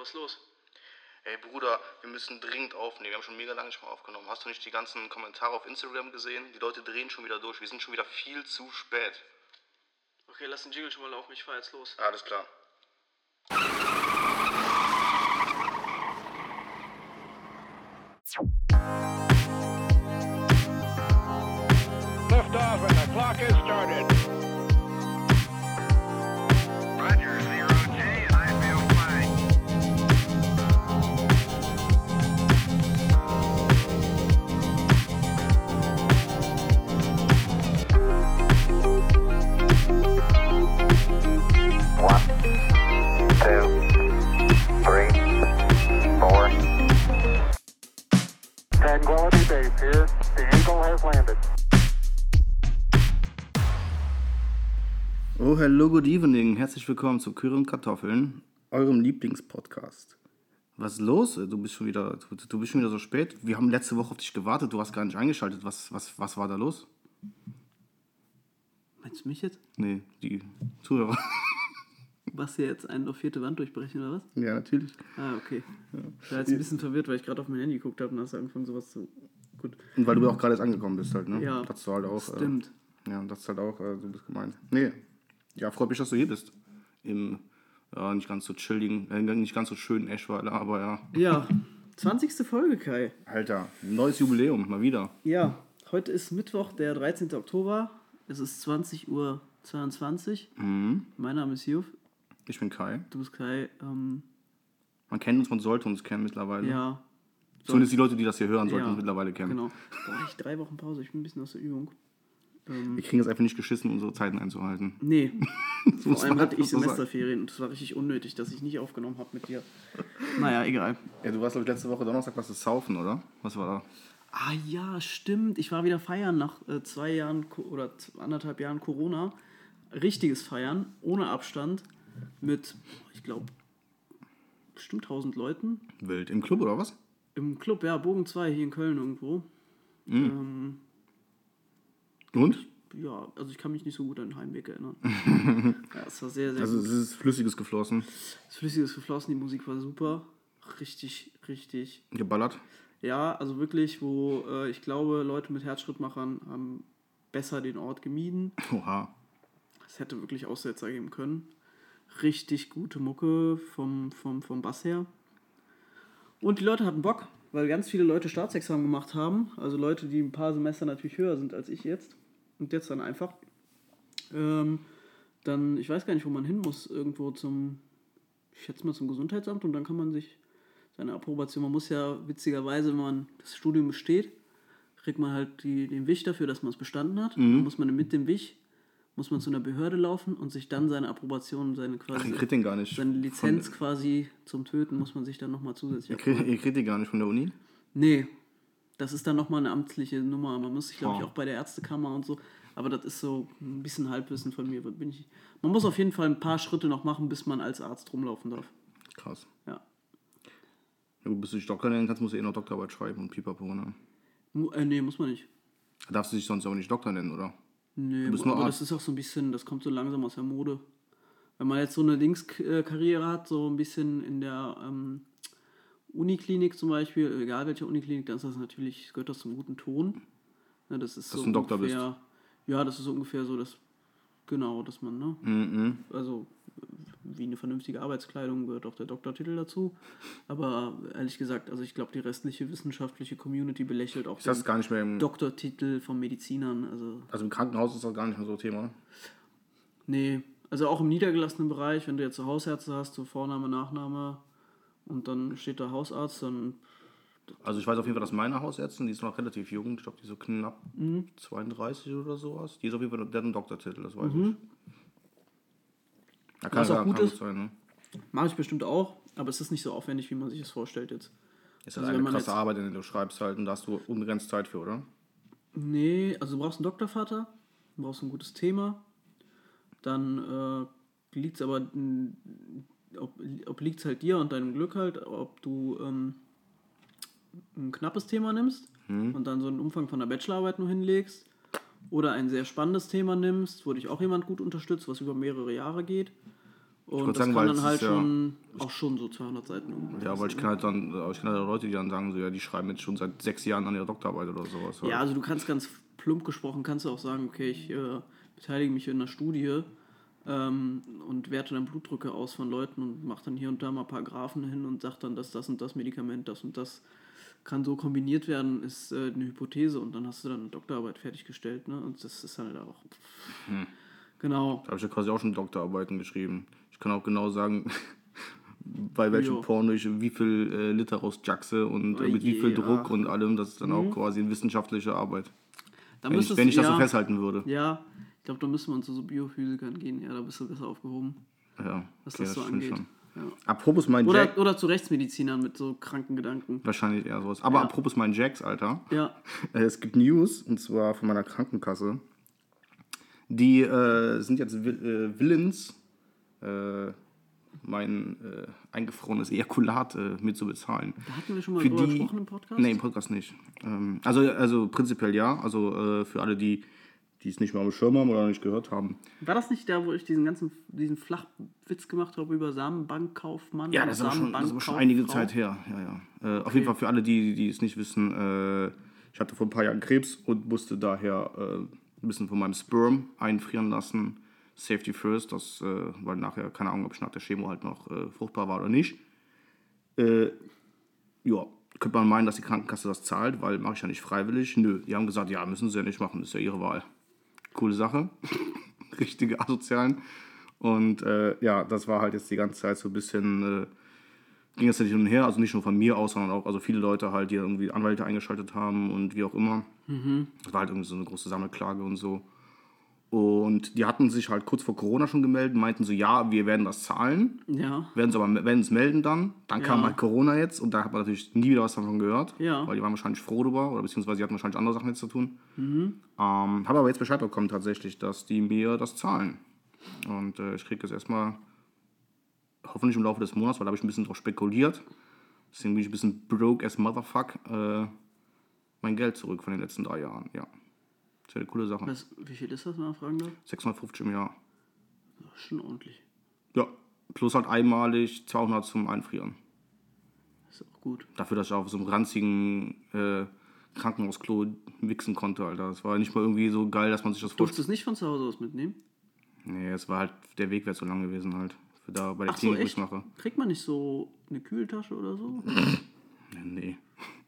was ist los? Ey Bruder, wir müssen dringend aufnehmen. Wir haben schon mega lange nicht mehr aufgenommen. Hast du nicht die ganzen Kommentare auf Instagram gesehen? Die Leute drehen schon wieder durch. Wir sind schon wieder viel zu spät. Okay, lass den Jingle schon mal laufen, ich fahr jetzt los. Alles klar. Tranquility Base here. The Eagle has landed. Oh, hello, good evening. Herzlich willkommen zu Küre und Kartoffeln, eurem Lieblingspodcast. Was ist los? Du bist schon wieder, du, du bist schon wieder so spät. Wir haben letzte Woche auf dich gewartet. Du hast gar nicht eingeschaltet. Was, was, was war da los? Meinst du mich jetzt? Nee, die Zuhörer. Was hier jetzt eine auf vierte Wand durchbrechen oder was? ja, natürlich. Ah, okay. Ich war jetzt ein bisschen verwirrt, weil ich gerade auf mein Handy geguckt habe und hast angefangen sowas zu... Gut, Und weil du auch gerade erst angekommen bist halt, ne? Ja, Das ist halt auch. stimmt. Äh, ja, das ist halt auch, äh, du bist gemeint. Nee. Ja, freut mich, dass du hier bist. Im ja, nicht ganz so chilligen, äh, nicht ganz so schönen Eschweiler, aber ja. Ja, 20. Folge, Kai. Alter, neues Jubiläum, mal wieder. Ja, heute ist Mittwoch, der 13. Oktober. Es ist 20.22 Uhr. Mhm. Mein Name ist Juf. Ich bin Kai. Du bist Kai. Ähm, Man kennt uns, man sollte uns kennen mittlerweile. ja, Zumindest die Leute, die das hier hören, sollten ja, mittlerweile kennen. Genau. War ich drei Wochen Pause. Ich bin ein bisschen aus der Übung. Ähm, Wir kriegen es einfach nicht geschissen, unsere Zeiten einzuhalten. nee, Das vor allem hatte ich so sagen. Semesterferien und es war richtig unnötig, dass ich nicht aufgenommen habe mit dir. Naja, egal. Ja, du warst, glaube ich, letzte Woche Donnerstag was das Saufen, oder? Was war da? Ah ja, stimmt. Ich war wieder feiern nach äh, zwei Jahren oder anderthalb Jahren Corona. Richtiges Feiern, ohne Abstand, mit, ich glaube, bestimmt 1000 Leuten. Wild. Im Club, oder was? Im Club, ja, Bogen 2 hier in Köln irgendwo. Mhm. Ähm, Und? ja, also ich kann mich nicht so gut an den Heimweg erinnern. ja, es war sehr, sehr Also, gut. es ist flüssiges geflossen. Flüssige ist geflossen, die Musik war super. Richtig, richtig. Geballert. Ja, also wirklich, wo äh, ich glaube, Leute mit Herzschrittmachern haben besser den Ort gemieden. Oha. Es hätte wirklich Aussetzer geben können. Richtig gute Mucke vom, vom, vom Bass her. Und die Leute hatten Bock, weil ganz viele Leute Staatsexamen gemacht haben. Also Leute, die ein paar Semester natürlich höher sind als ich jetzt. Und jetzt dann einfach. Ähm, dann, ich weiß gar nicht, wo man hin muss, irgendwo zum, ich schätze mal zum Gesundheitsamt und dann kann man sich seine Approbation, man muss ja witzigerweise, wenn man das Studium besteht, kriegt man halt die, den Wisch dafür, dass man es bestanden hat. Dann muss man mit dem Wisch, muss man zu einer Behörde laufen und sich dann seine Approbation, seine Ach, quasi, ihr kriegt den gar nicht. seine Lizenz Von, quasi zum Töten, muss man sich dann nochmal zusätzlich ihr, kriegt, ihr kriegt den gar nicht von der Uni? Nee, das ist dann nochmal eine amtliche Nummer. Man muss sich, glaube ich, auch bei der Ärztekammer und so. Aber das ist so ein bisschen Halbwissen von mir. Bin ich, man muss auf jeden Fall ein paar Schritte noch machen, bis man als Arzt rumlaufen darf. Krass. Ja. Ja, gut, bis du dich Doktor nennen kannst, musst du eh noch Doktorarbeit schreiben und pipapo, ne? Äh, nee, muss man nicht. Darfst du dich sonst auch nicht Doktor nennen, oder? Nee, aber das ist auch so ein bisschen, das kommt so langsam aus der Mode. Wenn man jetzt so eine Linkskarriere hat, so ein bisschen in der ähm, Uniklinik zum Beispiel, egal welche Uniklinik, dann ist das natürlich, gehört das zum guten Ton. Ne, das ist Dass so du ein Doktor bist. ungefähr, Ja, das ist so ungefähr so, dass, genau, dass man, ne? Mhm. Also wie eine vernünftige Arbeitskleidung gehört auch der Doktortitel dazu. Aber ehrlich gesagt, also ich glaube, die restliche wissenschaftliche Community belächelt auch Ist das den gar nicht mehr im. Doktortitel von Medizinern. Also Also im Krankenhaus ist das gar nicht mehr so Thema. Nee, also auch im niedergelassenen Bereich, wenn du jetzt so Hausärzte hast, so Vorname, Nachname und dann steht da Hausarzt, dann Also ich weiß auf jeden Fall, dass meine Hausärztin, die ist noch relativ jung, ich glaube, die ist so knapp Mhm. 32 oder sowas. Die ist auf jeden Fall, der hat einen Doktortitel, das weiß ich. Da kann. Was auch gut ist. sein, ne? mache ich bestimmt auch, aber es ist nicht so aufwendig, wie man sich das vorstellt jetzt. Ist Also halt wenn eine krasse Arbeit, in der du schreibst halt und da hast du unbegrenzt Zeit für, oder? Nee, also du brauchst einen Doktorvater, du brauchst ein gutes Thema, dann äh, liegt es aber, ob, ob liegt es halt dir und deinem Glück halt, ob du ähm, ein knappes Thema nimmst und dann so einen Umfang von der Bachelorarbeit nur hinlegst oder ein sehr spannendes Thema nimmst, wo dich auch jemand gut unterstützt, was über mehrere Jahre geht Und das sagen, kann weil dann halt ist ja- schon auch schon so 200 Seiten umfassen. Ja, weil ich kenne halt dann, aber ich kenne halt Leute, die dann sagen, so, ja, die schreiben jetzt schon seit sechs Jahren an ihrer Doktorarbeit oder sowas. halt. Ja, also du kannst ganz plump gesprochen, kannst du auch sagen, okay, ich äh, beteilige mich in einer Studie ähm, und werte dann Blutdrücke aus von Leuten und mache dann hier und da mal ein paar Graphen hin und sage dann, dass das und das Medikament, das und das kann so kombiniert werden, ist äh, eine Hypothese und dann hast du dann eine Doktorarbeit fertiggestellt, ne? Und das ist halt auch. Genau. Da habe ich ja quasi auch schon Doktorarbeiten geschrieben. Ich kann auch genau sagen, bei welchem Jo. Porno ich wie viel äh, Liter rausjaxe und äh, mit wie viel je, Druck und allem. Das ist dann auch quasi eine wissenschaftliche Arbeit. Wenn ich, wenn ich das so ja, festhalten würde. Ja, ich glaube, da müssen wir uns zu so Biophysikern gehen, ja, da bist du besser aufgehoben, Ja, was okay, das so stimmt angeht. schon. Ja. Apropos mein Oder, Jack. oder zu Rechtsmedizinern mit so kranken Gedanken. Wahrscheinlich eher sowas. Aber Ja. apropos mein Jacks, Alter. Ja. Es gibt News, und zwar von meiner Krankenkasse. Die äh, sind jetzt will, äh, willens, äh, mein äh, eingefrorenes Ejakulat äh, mit zu bezahlen. Da hatten wir schon mal Für drüber die- gesprochen im Podcast. Nee, im Podcast nicht. Ähm, also, also prinzipiell ja. Also äh, für alle, die die es nicht mehr am Schirm haben oder nicht gehört haben. War das nicht da, wo ich diesen ganzen diesen Flachwitz gemacht habe über Samenbankkaufmann? Ja, das ist schon, das ist schon einige? Zeit her. Ja, ja. Äh, Auf jeden Fall für alle, die, die es nicht wissen, äh, ich hatte vor ein paar Jahren Krebs und musste daher äh, ein bisschen von meinem Sperm einfrieren lassen. Safety first, das, äh, weil nachher, keine Ahnung, ob ich nach der Chemo halt noch äh, fruchtbar war oder nicht. Äh, ja, könnte man meinen, dass die Krankenkasse das zahlt, weil mache ich ja nicht freiwillig. Nö, die haben gesagt, ja, müssen sie ja nicht machen, ist ja ihre Wahl. Coole Sache. Richtige Asozialen. Und äh, ja, das war halt jetzt die ganze Zeit so ein bisschen, äh, ging es ja nicht hin und her, also nicht nur von mir aus, sondern auch also viele Leute halt, die irgendwie Anwälte eingeschaltet haben und wie auch immer. Das war halt irgendwie so eine große Sammelklage und so. Und die hatten sich halt kurz vor Corona schon gemeldet, meinten so, ja, wir werden das zahlen, Ja. werden es aber werden es melden dann. Dann kam Ja. halt Corona jetzt und da hat man natürlich nie wieder was davon gehört, Ja. weil die waren wahrscheinlich froh drüber oder beziehungsweise die hatten wahrscheinlich andere Sachen jetzt zu tun. Mhm. Ähm, habe aber jetzt Bescheid bekommen tatsächlich, dass die mir das zahlen. Und äh, ich kriege jetzt erstmal, hoffentlich im Laufe des Monats, weil da habe ich ein bisschen drauf spekuliert, deswegen bin ich ein bisschen broke as motherfuck, äh, mein Geld zurück von den letzten drei Jahren. Ja, das wäre eine coole Sache. Was, wie viel ist das, wenn man fragen darf? 650 im Jahr. Schon ordentlich. Ja, plus halt einmalig 200 zum Einfrieren. Das ist auch gut. Dafür, dass ich auf so einem ranzigen äh, Krankenhausklo wichsen konnte, Alter. Das war nicht mal irgendwie so geil, dass man sich das Durftest vorstellt. du es nicht von zu Hause aus mitnehmen? Nee, es war halt, der Weg wäre zu lang gewesen halt. Für da bei der Ach so, Klinik, ich echt? mache. Kriegt man nicht so eine Kühltasche oder so? Nee.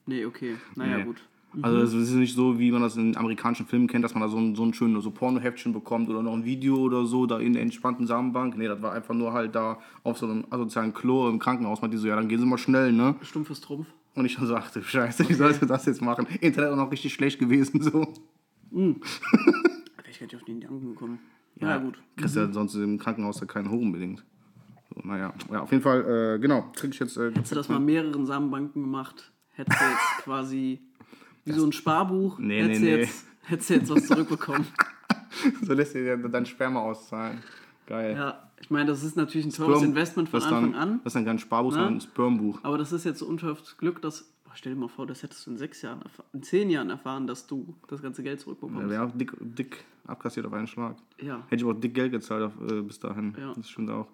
nee, okay. Naja, Nee. gut. Also es ist nicht so, wie man das in amerikanischen Filmen kennt, dass man da so ein, so ein schönes so Pornoheftchen bekommt oder noch ein Video oder so, da in der entspannten Samenbank. Nee, das war einfach nur halt da auf so einem asozialen Klo im Krankenhaus. Man die so, ja, dann gehen Sie mal schnell, ne? Stumpfes Trumpf. Und ich dann so, ach du Scheiße, wie sollst du das jetzt machen? Internet auch noch richtig schlecht gewesen, so. Wäre ich gar nicht auf den Gedanken gekommen. Ja, naja, gut. Kriegst ja sonst im Krankenhaus da keinen hoch unbedingt. So, naja, ja, auf jeden Fall, äh, genau, krieg ich jetzt. Äh, Hättest du das mal mehreren Samenbanken gemacht, hättest du jetzt quasi wie so ein Sparbuch, Nee, hättest, nee, du nee. Jetzt, hättest du jetzt was zurückbekommen. so lässt dir dein Sperma auszahlen. Geil. ja, ich meine, das ist natürlich ein teures Sperm- Investment von das ist Anfang dann, an. Das ist dann kein Sparbuch, sondern ein Spermbuch. Aber das ist jetzt so unverhofft Glück, dass. Boah, stell dir mal vor, das hättest du in sechs Jahren, in zehn Jahren erfahren, dass du das ganze Geld zurückbekommst. wäre auch dick, dick abkassiert auf einen Schlag. Ja. Hätte ich aber auch dick Geld gezahlt auf, äh, bis dahin. Ja. Das stimmt auch.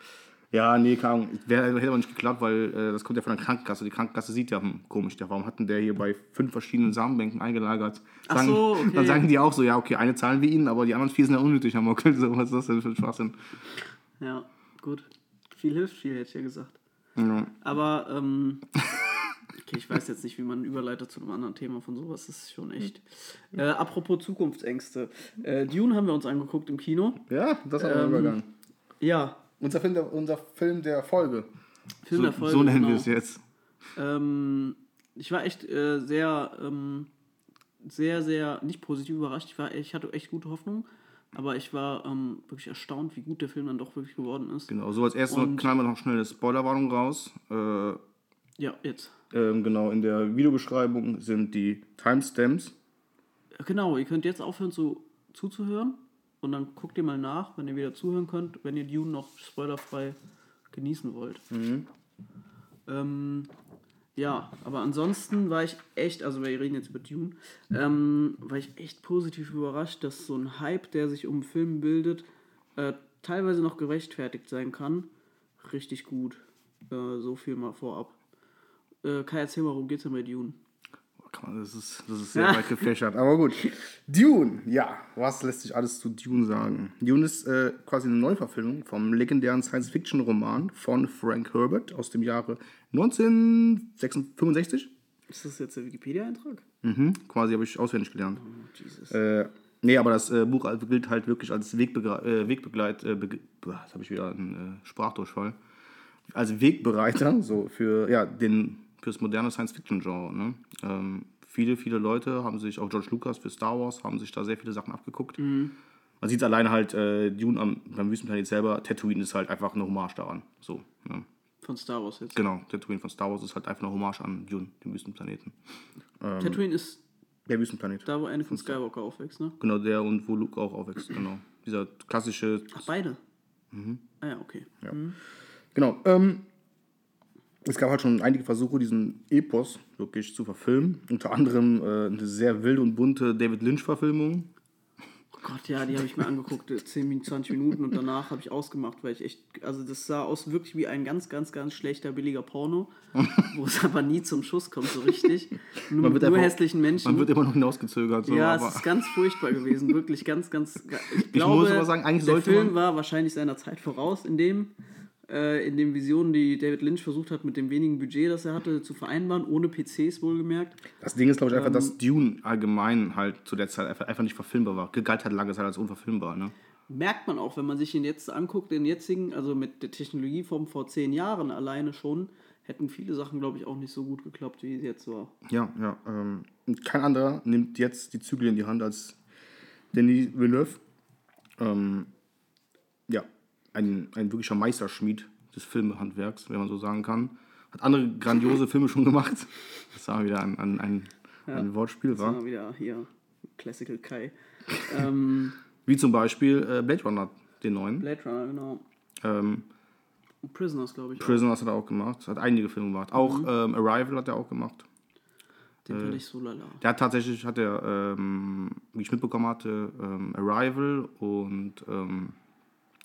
Ja, nee, keine Ahnung. Wär, hätte aber nicht geklappt, weil äh, das kommt ja von der Krankenkasse. Die Krankenkasse sieht ja, hm, komisch, der, warum hat denn der hier bei fünf verschiedenen Samenbänken eingelagert? Ach Sagen, so, okay. Dann sagen die auch so, ja, okay, eine zahlen wir ihnen, aber die anderen vier sind ja unnötig am Mockel. So, was ist das denn für ein Schwachsinn? Ja, gut. Viel hilft viel, hätte ich ja gesagt. Ja. Aber, ähm, okay, ich weiß jetzt nicht, wie man überleitet zu einem anderen Thema von sowas. Das ist schon echt. Äh, apropos Zukunftsängste. Äh, Dune haben wir uns angeguckt im Kino. Ja, das ist aber Ähm, Übergang. Ja, Unser Film, der, unser Film der Folge. Film so, der Folge. so nennen genau. wir es jetzt. Ähm, ich war echt äh, sehr, ähm, sehr, sehr nicht positiv überrascht. Ich, war, ich hatte echt gute Hoffnung, aber ich war ähm, wirklich erstaunt, wie gut der Film dann doch wirklich geworden ist. Genau, so als erstes knallen wir noch schnell eine Spoilerwarnung raus. Äh, Ja, jetzt. ähm, genau, in der Videobeschreibung sind die Timestamps. Genau, ihr könnt jetzt aufhören zu, zuzuhören und dann guckt ihr mal nach, wenn ihr wieder zuhören könnt, wenn ihr Dune noch spoilerfrei genießen wollt. Ähm, ja, aber ansonsten war ich echt, also wir reden jetzt über Dune, ähm, war ich echt positiv überrascht, dass so ein Hype, der sich um einen Film bildet, äh, teilweise noch gerechtfertigt sein kann. richtig gut. Äh, so viel mal vorab. Äh, Kai, erzähl mal, worum geht's denn bei Dune? Das ist, das ist sehr weit gefächert. Aber gut. Dune, ja. Was lässt sich alles zu Dune sagen? Dune ist äh, quasi eine Neuverfilmung vom legendären Science-Fiction-Roman von Frank Herbert aus dem Jahre 1965. Ist das jetzt der Wikipedia-Eintrag? Mhm, quasi habe ich auswendig gelernt. Jesus. Äh, nee, aber das äh, Buch gilt halt wirklich als Wegbegle äh, Wegbegleit. Äh, jetzt habe ich wieder einen äh, Sprachdurchfall. Als Wegbereiter so für ja, den, fürs moderne Science-Fiction-Genre. Ne? Ähm, viele, viele Leute haben sich, auch George Lucas für Star Wars, haben sich da sehr viele Sachen abgeguckt. Man sieht alleine halt, äh, Dune am, beim Wüstenplanet selber, Tatooine ist halt einfach eine Hommage daran. So, ne? Von Star Wars jetzt. Genau, Tatooine von Star Wars ist halt einfach eine Hommage an Dune, den Wüstenplaneten. Tatooine ist Der Wüstenplanet. da, wo Anakin Skywalker aufwächst, ne? Genau, der und wo Luke auch aufwächst, genau. Dieser klassische. Ach, beide? Ah ja, okay. Genau. Ähm, es gab halt schon einige Versuche, diesen Epos wirklich zu verfilmen. Unter anderem äh, eine sehr wilde und bunte David Lynch-Verfilmung. Oh Gott, ja, die habe ich mir angeguckt, äh, 10, Min- 20 Minuten und danach habe ich ausgemacht, weil ich echt, also das sah aus wirklich wie ein ganz, ganz, ganz schlechter, billiger Porno, wo es aber nie zum Schuss kommt so richtig. Nur, Man mit wird nur einfach- hässlichen Menschen. Man wird immer noch hinausgezögert. So, ja, es ist ganz furchtbar gewesen, wirklich ganz, ganz. Ich, glaube, muss aber sagen, eigentlich der sollte Film war wahrscheinlich seiner Zeit voraus, in dem, äh, in den Visionen, die David Lynch versucht hat, mit dem wenigen Budget, das er hatte, zu vereinbaren, ohne PCs wohlgemerkt. das Ding ist, glaube ich, einfach, Ähm, dass Dune allgemein halt zu der Zeit einfach, einfach nicht verfilmbar war. Galt halt lange Zeit als unverfilmbar. Ne? Merkt man auch, wenn man sich ihn jetzt anguckt, den jetzigen, also mit der Technologie von vor zehn Jahren alleine schon, hätten viele Sachen, glaube ich, auch nicht so gut geklappt, wie es jetzt war. Ja, ja. Ähm, und kein anderer nimmt jetzt die Zügel in die Hand als Denis Villeneuve. Ähm, ja, ein, ein wirklicher Meisterschmied des Filmehandwerks, wenn man so sagen kann. Hat andere grandiose Filme schon gemacht. Das war wieder ein, ein, ein, ein Wortspiel, Das war. war wieder hier Classical Kai. ähm, Wie zum Beispiel äh, Blade Runner, den neuen. Blade Runner, genau. Ähm, Und Prisoners, glaube ich. auch. Prisoners hat er auch gemacht. Hat einige Filme gemacht. Auch ähm, Arrival hat er auch gemacht. Den Äh, fand ich so lala. Der hat tatsächlich, hat er, ähm, wie ich mitbekommen hatte, ähm, Arrival und ähm,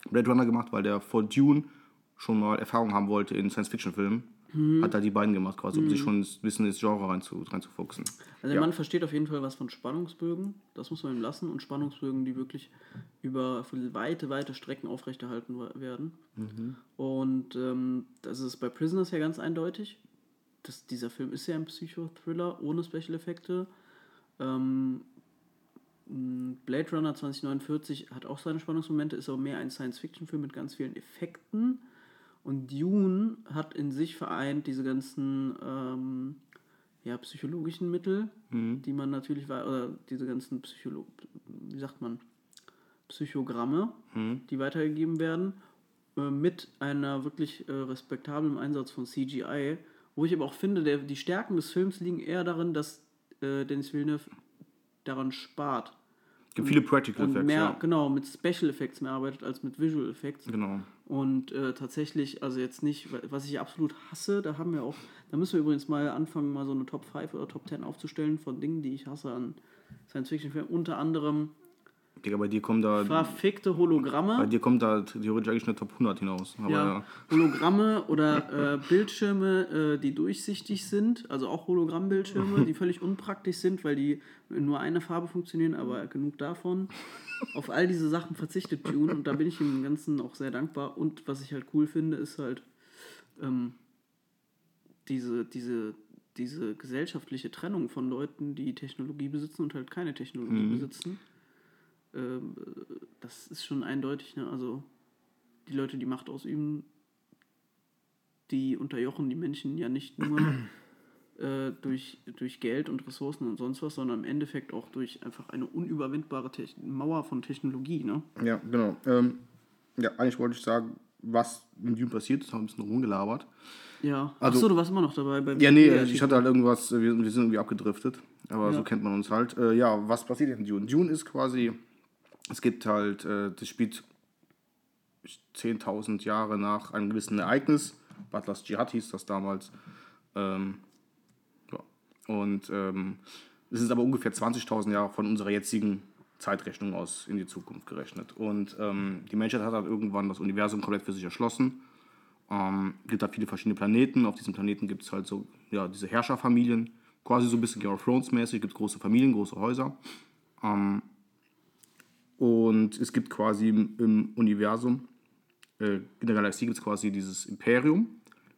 Blade Runner gemacht, weil der vor Dune schon mal Erfahrung haben wollte in Science-Fiction-Filmen. Hat er die beiden gemacht, quasi, um sich schon ein bisschen ins Genre reinzu, reinzufuchsen. Also der Mann versteht auf jeden Fall was von Spannungsbögen, das muss man ihm lassen, und Spannungsbögen, die wirklich über weite, weite Strecken aufrechterhalten werden. Und ähm, das ist bei Prisoners ja ganz eindeutig. Das, dieser Film ist ja ein Psychothriller ohne Special-Effekte. Ähm, Blade Runner 2049 hat auch seine Spannungsmomente, ist aber mehr ein Science-Fiction-Film mit ganz vielen Effekten. Und Dune hat in sich vereint diese ganzen ähm, ja, psychologischen Mittel, die man natürlich oder diese ganzen Psycholo wie sagt man, Psychogramme, die weitergegeben werden, äh, mit einer wirklich äh, respektablen Einsatz von CGI, wo ich aber auch finde, der, die Stärken des Films liegen eher darin, dass äh, Denis Villeneuve daran spart. Es gibt viele Practical Und Effects, mehr, ja. genau, mit Special Effects mehr arbeitet als mit Visual Effects. Genau. Und äh, tatsächlich, also jetzt nicht, wa- was ich absolut hasse, da haben wir auch, da müssen wir übrigens mal anfangen, mal so eine Top 5 oder Top 10 aufzustellen von Dingen, die ich hasse an Science-Fiction-Filmen. Unter anderem Digga, bei dir kommt da, verfickte bei Hologramme. dir kommt da theoretisch eigentlich eine Top 100 hinaus. Ja, ja. Hologramme oder äh, Bildschirme, äh, die durchsichtig sind, also auch Hologrammbildschirme, die völlig unpraktisch sind, weil die in nur eine Farbe funktionieren, aber genug davon. Auf all diese Sachen verzichtet Dune und da bin ich dem Ganzen auch sehr dankbar. Und was ich halt cool finde, ist halt ähm, diese, diese, diese gesellschaftliche Trennung von Leuten, die Technologie besitzen und halt keine Technologie besitzen. Ähm, das ist schon eindeutig, ne? Also die Leute, die Macht ausüben, die unterjochen die Menschen ja nicht nur äh, durch, durch Geld und Ressourcen und sonst was, sondern im Endeffekt auch durch einfach eine unüberwindbare Techn Mauer von Technologie. Ne? Ja, genau. Ähm, ja, eigentlich wollte ich sagen, was in Dune passiert ist, haben ein bisschen rumgelabert. Ja. Also- Achso, du warst immer noch dabei. Beim Ja, nee, ich hatte halt irgendwas, wir, wir sind irgendwie abgedriftet, aber Ja. so kennt man uns halt. Äh, ja, was passiert in Dune? Dune ist quasi, es gibt halt, äh, das spielt 10.000 Jahre nach einem gewissen Ereignis, Butlers Jihad hieß das damals. Ähm, ja. Und ähm, es ist aber ungefähr 20.000 Jahre von unserer jetzigen Zeitrechnung aus in die Zukunft gerechnet. Und ähm, die Menschheit hat halt irgendwann das Universum komplett für sich erschlossen Ähm, gibt halt viele verschiedene Planeten. Auf diesen Planeten gibt es halt so, ja, diese Herrscherfamilien. Quasi so ein bisschen Game of Thrones mäßig. Gibt große Familien, große Häuser. Ähm, und es gibt quasi im, im Universum, äh, in der Galaxie gibt es quasi dieses Imperium,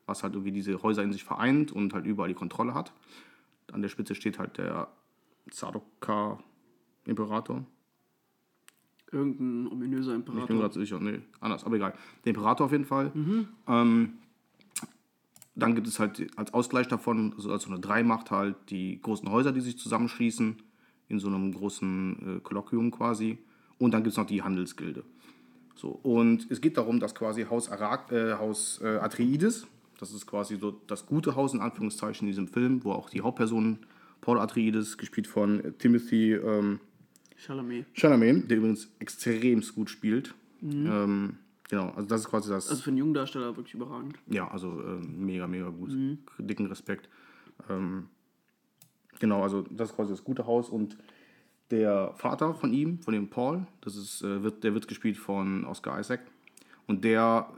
was halt irgendwie diese Häuser in sich vereint und halt überall die Kontrolle hat. An der Spitze steht halt der Zadoka-Imperator. Irgendein ominöser Ich bin Imperator. gerade sicher, nee, anders, aber egal. Der Imperator auf jeden Fall. Ähm, dann gibt es halt als Ausgleich davon, also als so eine Dreimacht halt, die großen Häuser, die sich zusammenschließen, in so einem großen äh, Kolloquium quasi. Und dann gibt es noch die Handelsgilde. So, und es geht darum, dass quasi Haus, Arak, äh, Haus äh, Atreides, das ist quasi so das gute Haus in Anführungszeichen in diesem Film, wo auch die Hauptperson Paul Atreides, gespielt von äh, Timothy ähm, Chalamet. Chalamet, der übrigens extrem gut spielt. Ähm, genau, also das ist quasi das. Also für einen jungen Darsteller wirklich überragend. ja, also ähm, mega, mega gut. Dicken Respekt. Ähm, genau, also das ist quasi das gute Haus und der Vater von ihm, von dem Paul, das ist, äh, wird, der wird gespielt von Oscar Isaac. Und der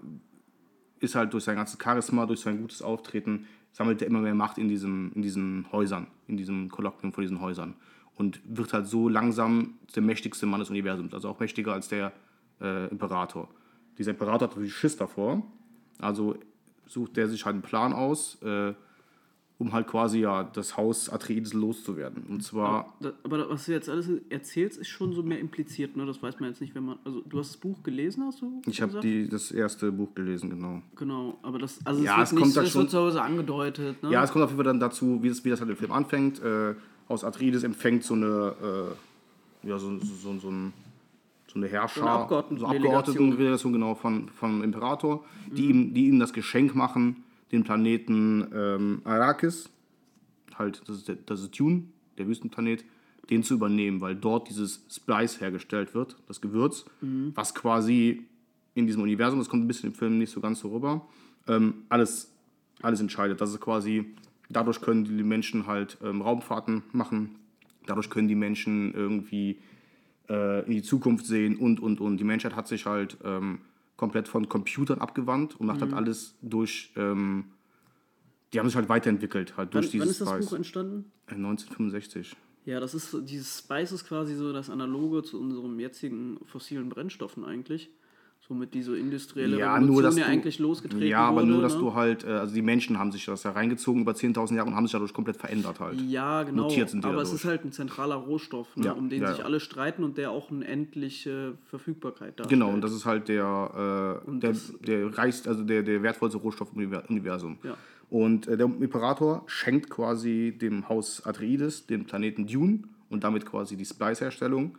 ist halt durch sein ganzes Charisma, durch sein gutes Auftreten, sammelt er immer mehr Macht in, diesem, in diesen Häusern, in diesem Kolloquium von diesen Häusern. Und wird halt so langsam der mächtigste Mann des Universums, also auch mächtiger als der äh, Imperator. Dieser Imperator hat natürlich Schiss davor, also sucht der sich halt einen Plan aus, äh, um halt quasi ja das Haus Atreides loszuwerden. Und zwar, aber da- was du jetzt alles erzählst, ist schon so mehr impliziert, ne? Das weiß man jetzt nicht, wenn man. Also du hast das Buch gelesen, hast du? ich habe das erste Buch gelesen, genau. Genau, aber das, also Ja, es es kommt nicht, da es schon- wird zu Hause angedeutet, ne? Ja, es kommt auf jeden Fall dann dazu, wie das, wie das halt im Film anfängt. Äh, Haus Atreides empfängt so eine, äh, ja, so, so, so, so, ein, so eine Herrscher, So eine Abgeordneten- so Abgeordnetendelegation genau, von, vom Imperator, die, ihm, die ihm das Geschenk machen, den Planeten ähm, Arrakis, halt, das ist, der, das ist Dune, der Wüstenplanet, den zu übernehmen, weil dort dieses Splice hergestellt wird, das Gewürz, was quasi in diesem Universum, das kommt ein bisschen im Film nicht so ganz so rüber, ähm, alles, alles entscheidet. Das ist quasi, dadurch können die Menschen halt ähm, Raumfahrten machen, dadurch können die Menschen irgendwie äh, in die Zukunft sehen und, und, und. Die Menschheit hat sich halt ähm, komplett von Computern abgewandt und macht halt alles durch, ähm, die haben sich halt weiterentwickelt, halt wann, durch wann dieses ist das Spice. Buch entstanden? Äh, 1965. Ja, das ist dieses Spice ist quasi so das Analoge zu unserem jetzigen fossilen Brennstoffen eigentlich. Somit diese industrielle Ja, Revolution nur dass ja du, eigentlich losgetreten Ja, aber wurde. nur, dass ne? du halt, äh, also die Menschen haben sich das ja reingezogen über 10.000 Jahre und haben sich dadurch komplett verändert halt. Ja, genau. Mutiert sind die aber es dadurch. ist halt ein zentraler Rohstoff, ne, Ja, um den ja, sich alle streiten und der auch eine endliche Verfügbarkeit darstellt. Genau, und das ist halt der, äh, der, der reichst, also der, der wertvollste Rohstoff im Univer- Universum. Ja. Und äh, der Imperator schenkt quasi dem Haus Atreides den Planeten Dune und damit quasi die Splice-Herstellung.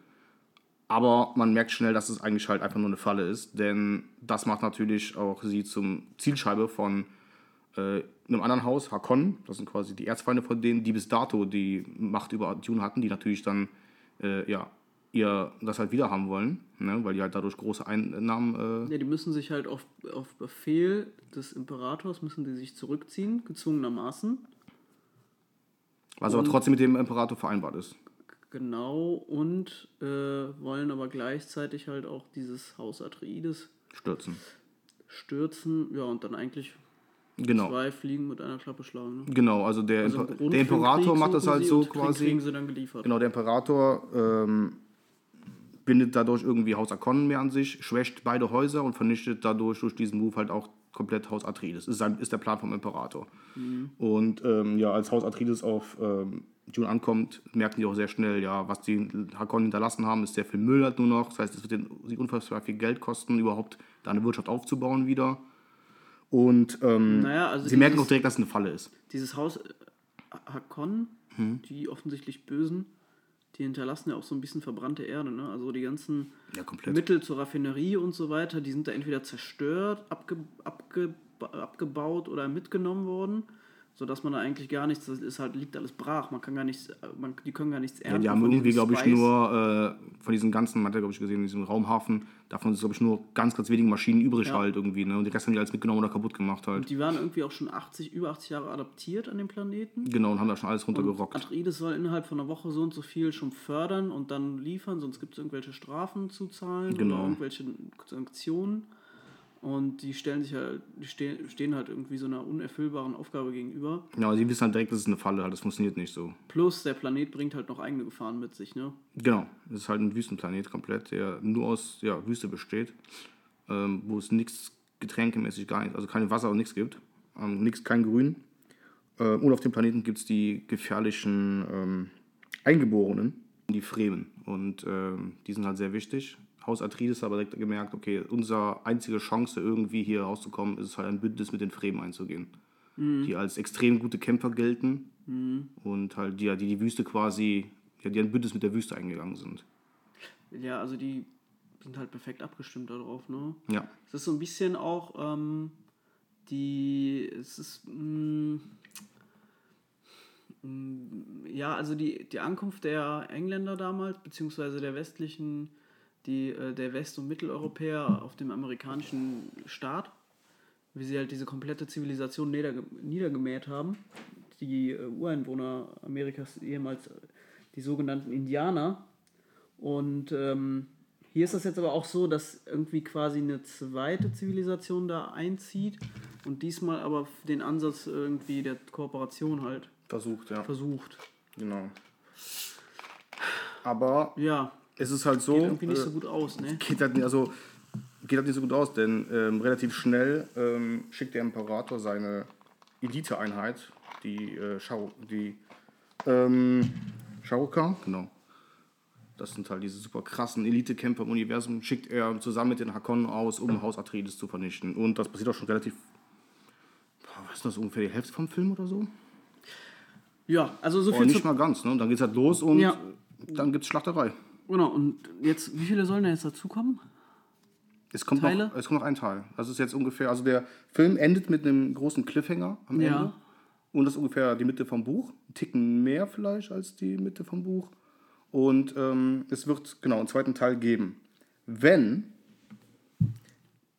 Aber man merkt schnell, dass es eigentlich halt einfach nur eine Falle ist, denn das macht natürlich auch sie zum Zielscheibe von äh, einem anderen Haus, Hakon. Das sind quasi die Erzfeinde von denen, die bis dato die Macht über Dune hatten, die natürlich dann äh, ja, ihr das halt wieder haben wollen, ne? weil die halt dadurch große Einnahmen. Äh, Ja, die müssen sich halt auf, auf Befehl des Imperators müssen die sich zurückziehen, gezwungenermaßen. was aber trotzdem mit dem Imperator vereinbart ist. Genau, und äh, wollen aber gleichzeitig halt auch dieses Haus Atreides Stürzen. stürzen. Ja, und dann eigentlich Genau. zwei Fliegen mit einer Klappe schlagen. Ne? Genau, also der, Also im Imper der Imperator macht das halt so quasi. kriegen sie dann geliefert. Genau, der Imperator ähm, bindet dadurch irgendwie Haus Akon mehr an sich, schwächt beide Häuser und vernichtet dadurch durch diesen Move halt auch komplett Haus Atreides. Ist, sein, ist der Plan vom Imperator. Und ähm, ja, als Haus Atreides auf ähm, Dune ankommt, merken die auch sehr schnell, ja, was die Hakon hinterlassen haben, ist sehr viel Müll halt nur noch. Das heißt, es wird sie unfassbar viel Geld kosten, überhaupt da eine Wirtschaft aufzubauen wieder. Und ähm, Naja, also sie merken dieses- auch direkt, dass es eine Falle ist. Dieses Haus äh, Hakon, Hm. die offensichtlich Bösen, die hinterlassen ja auch so ein bisschen verbrannte Erde. Ne? Also die ganzen Ja. Mittel zur Raffinerie und so weiter, die sind da entweder zerstört, abge, abge, abgebaut oder mitgenommen worden, sodass man da eigentlich gar nichts, das ist halt, liegt alles brach, man kann gar nichts, man, die können gar nichts Ja, ernten. die haben irgendwie, glaube ich, nur äh, von diesen ganzen, man hat ja, glaube ich, gesehen, in diesem Raumhafen, davon ist, glaube ich, nur ganz, ganz wenige Maschinen übrig Ja. halt irgendwie. Ne? Und die Rest haben die alles mitgenommen oder kaputt gemacht halt. Die waren irgendwie auch schon 80, über 80 Jahre adaptiert an den Planeten. Genau, und haben da schon alles runtergerockt. Atreides soll innerhalb von einer Woche so und so viel schon fördern und dann liefern, sonst gibt es irgendwelche Strafen zu zahlen Genau. oder irgendwelche Sanktionen. Und die stellen sich halt, die stehen, stehen halt irgendwie so einer unerfüllbaren Aufgabe gegenüber. Ja, sie wissen halt direkt, das ist eine Falle, halt, das funktioniert nicht so. Plus der Planet bringt halt noch eigene Gefahren mit sich, ne? Genau, es ist halt ein Wüstenplanet komplett, der nur aus ja, Wüste besteht, ähm, wo es nichts getränkemäßig gar nicht, also kein Wasser und nichts gibt, ähm, nichts, kein Grün. Äh, und auf dem Planeten gibt es die gefährlichen ähm, Eingeborenen, die Fremen. Und ähm, die sind halt sehr wichtig. Haus Atreides hat aber direkt gemerkt, okay, unsere einzige Chance irgendwie hier rauszukommen, ist halt ein Bündnis mit den Fremen einzugehen. Die als extrem gute Kämpfer gelten und halt die, die die Wüste quasi, ja, die ein Bündnis mit der Wüste eingegangen sind. Ja, also die sind halt perfekt abgestimmt darauf, ne? Ja. Es ist so ein bisschen auch ähm, die. Es ist. Mh, mh, ja, also die, die Ankunft der Engländer damals, beziehungsweise der westlichen, die, äh, der West- und Mitteleuropäer auf dem amerikanischen Staat, wie sie halt diese komplette Zivilisation niederge niedergemäht haben. Die äh, Ureinwohner Amerikas, ehemals äh, die sogenannten Indianer. Und ähm, hier ist das jetzt aber auch so, dass irgendwie quasi eine zweite Zivilisation da einzieht und diesmal aber den Ansatz irgendwie der Kooperation halt Versucht, ja. versucht. Genau. Aber Ja, es ist halt so. geht irgendwie nicht äh, so gut aus, ne? geht halt nicht, also geht halt nicht so gut aus, denn ähm, relativ schnell ähm, schickt der Imperator seine Eliteeinheit, die äh, Shao, die ähm, Shauka, genau. Das sind halt diese super krassen Elitekämpfer im Universum, schickt er zusammen mit den Hakonnen aus, um Haus Atreides zu vernichten. Und das passiert auch schon relativ, boah, was ist das, ungefähr die Hälfte vom Film oder so? Ja, also so Oh, viel nicht zu. mal ganz, ne? Und dann geht's halt los und Ja. dann gibt's Schlachterei. Genau, und jetzt, wie viele sollen da jetzt dazukommen? Es kommt, Teile? noch, es kommt noch ein Teil. Das ist jetzt ungefähr, also der Film endet mit einem großen Cliffhanger am Ja. Ende. Und das ist ungefähr die Mitte vom Buch. Ein Ticken mehr vielleicht als die Mitte vom Buch. Und ähm, es wird genau einen zweiten Teil geben. Wenn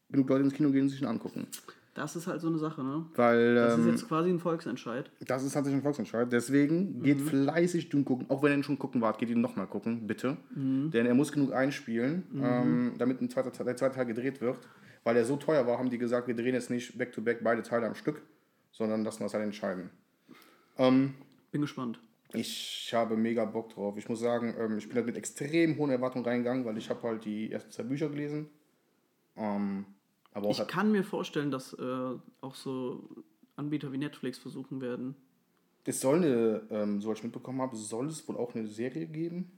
genug Leute ins Kino gehen und sich ihn angucken. Das ist halt so eine Sache, ne? Weil Das ist ähm, jetzt quasi ein Volksentscheid. das ist tatsächlich ein Volksentscheid. Deswegen geht fleißig Dune gucken. Auch wenn ihr ihn schon gucken wart, geht ihn nochmal gucken, bitte. Denn er muss genug einspielen, ähm, damit ein zweiter, der zweite Teil gedreht wird. Weil er so teuer war, haben die gesagt, wir drehen jetzt nicht back-to-back beide Teile am Stück, sondern lassen das halt entscheiden. Ähm, Bin gespannt. ich habe mega Bock drauf. Ich muss sagen, ähm, ich bin halt mit extrem hohen Erwartungen reingegangen, weil ich habe halt die ersten zwei Bücher gelesen. Ähm, aber Ich kann mir vorstellen, dass äh, auch so Anbieter wie Netflix versuchen werden. Es soll eine, ähm, soweit ich mitbekommen habe, soll es wohl auch eine Serie geben,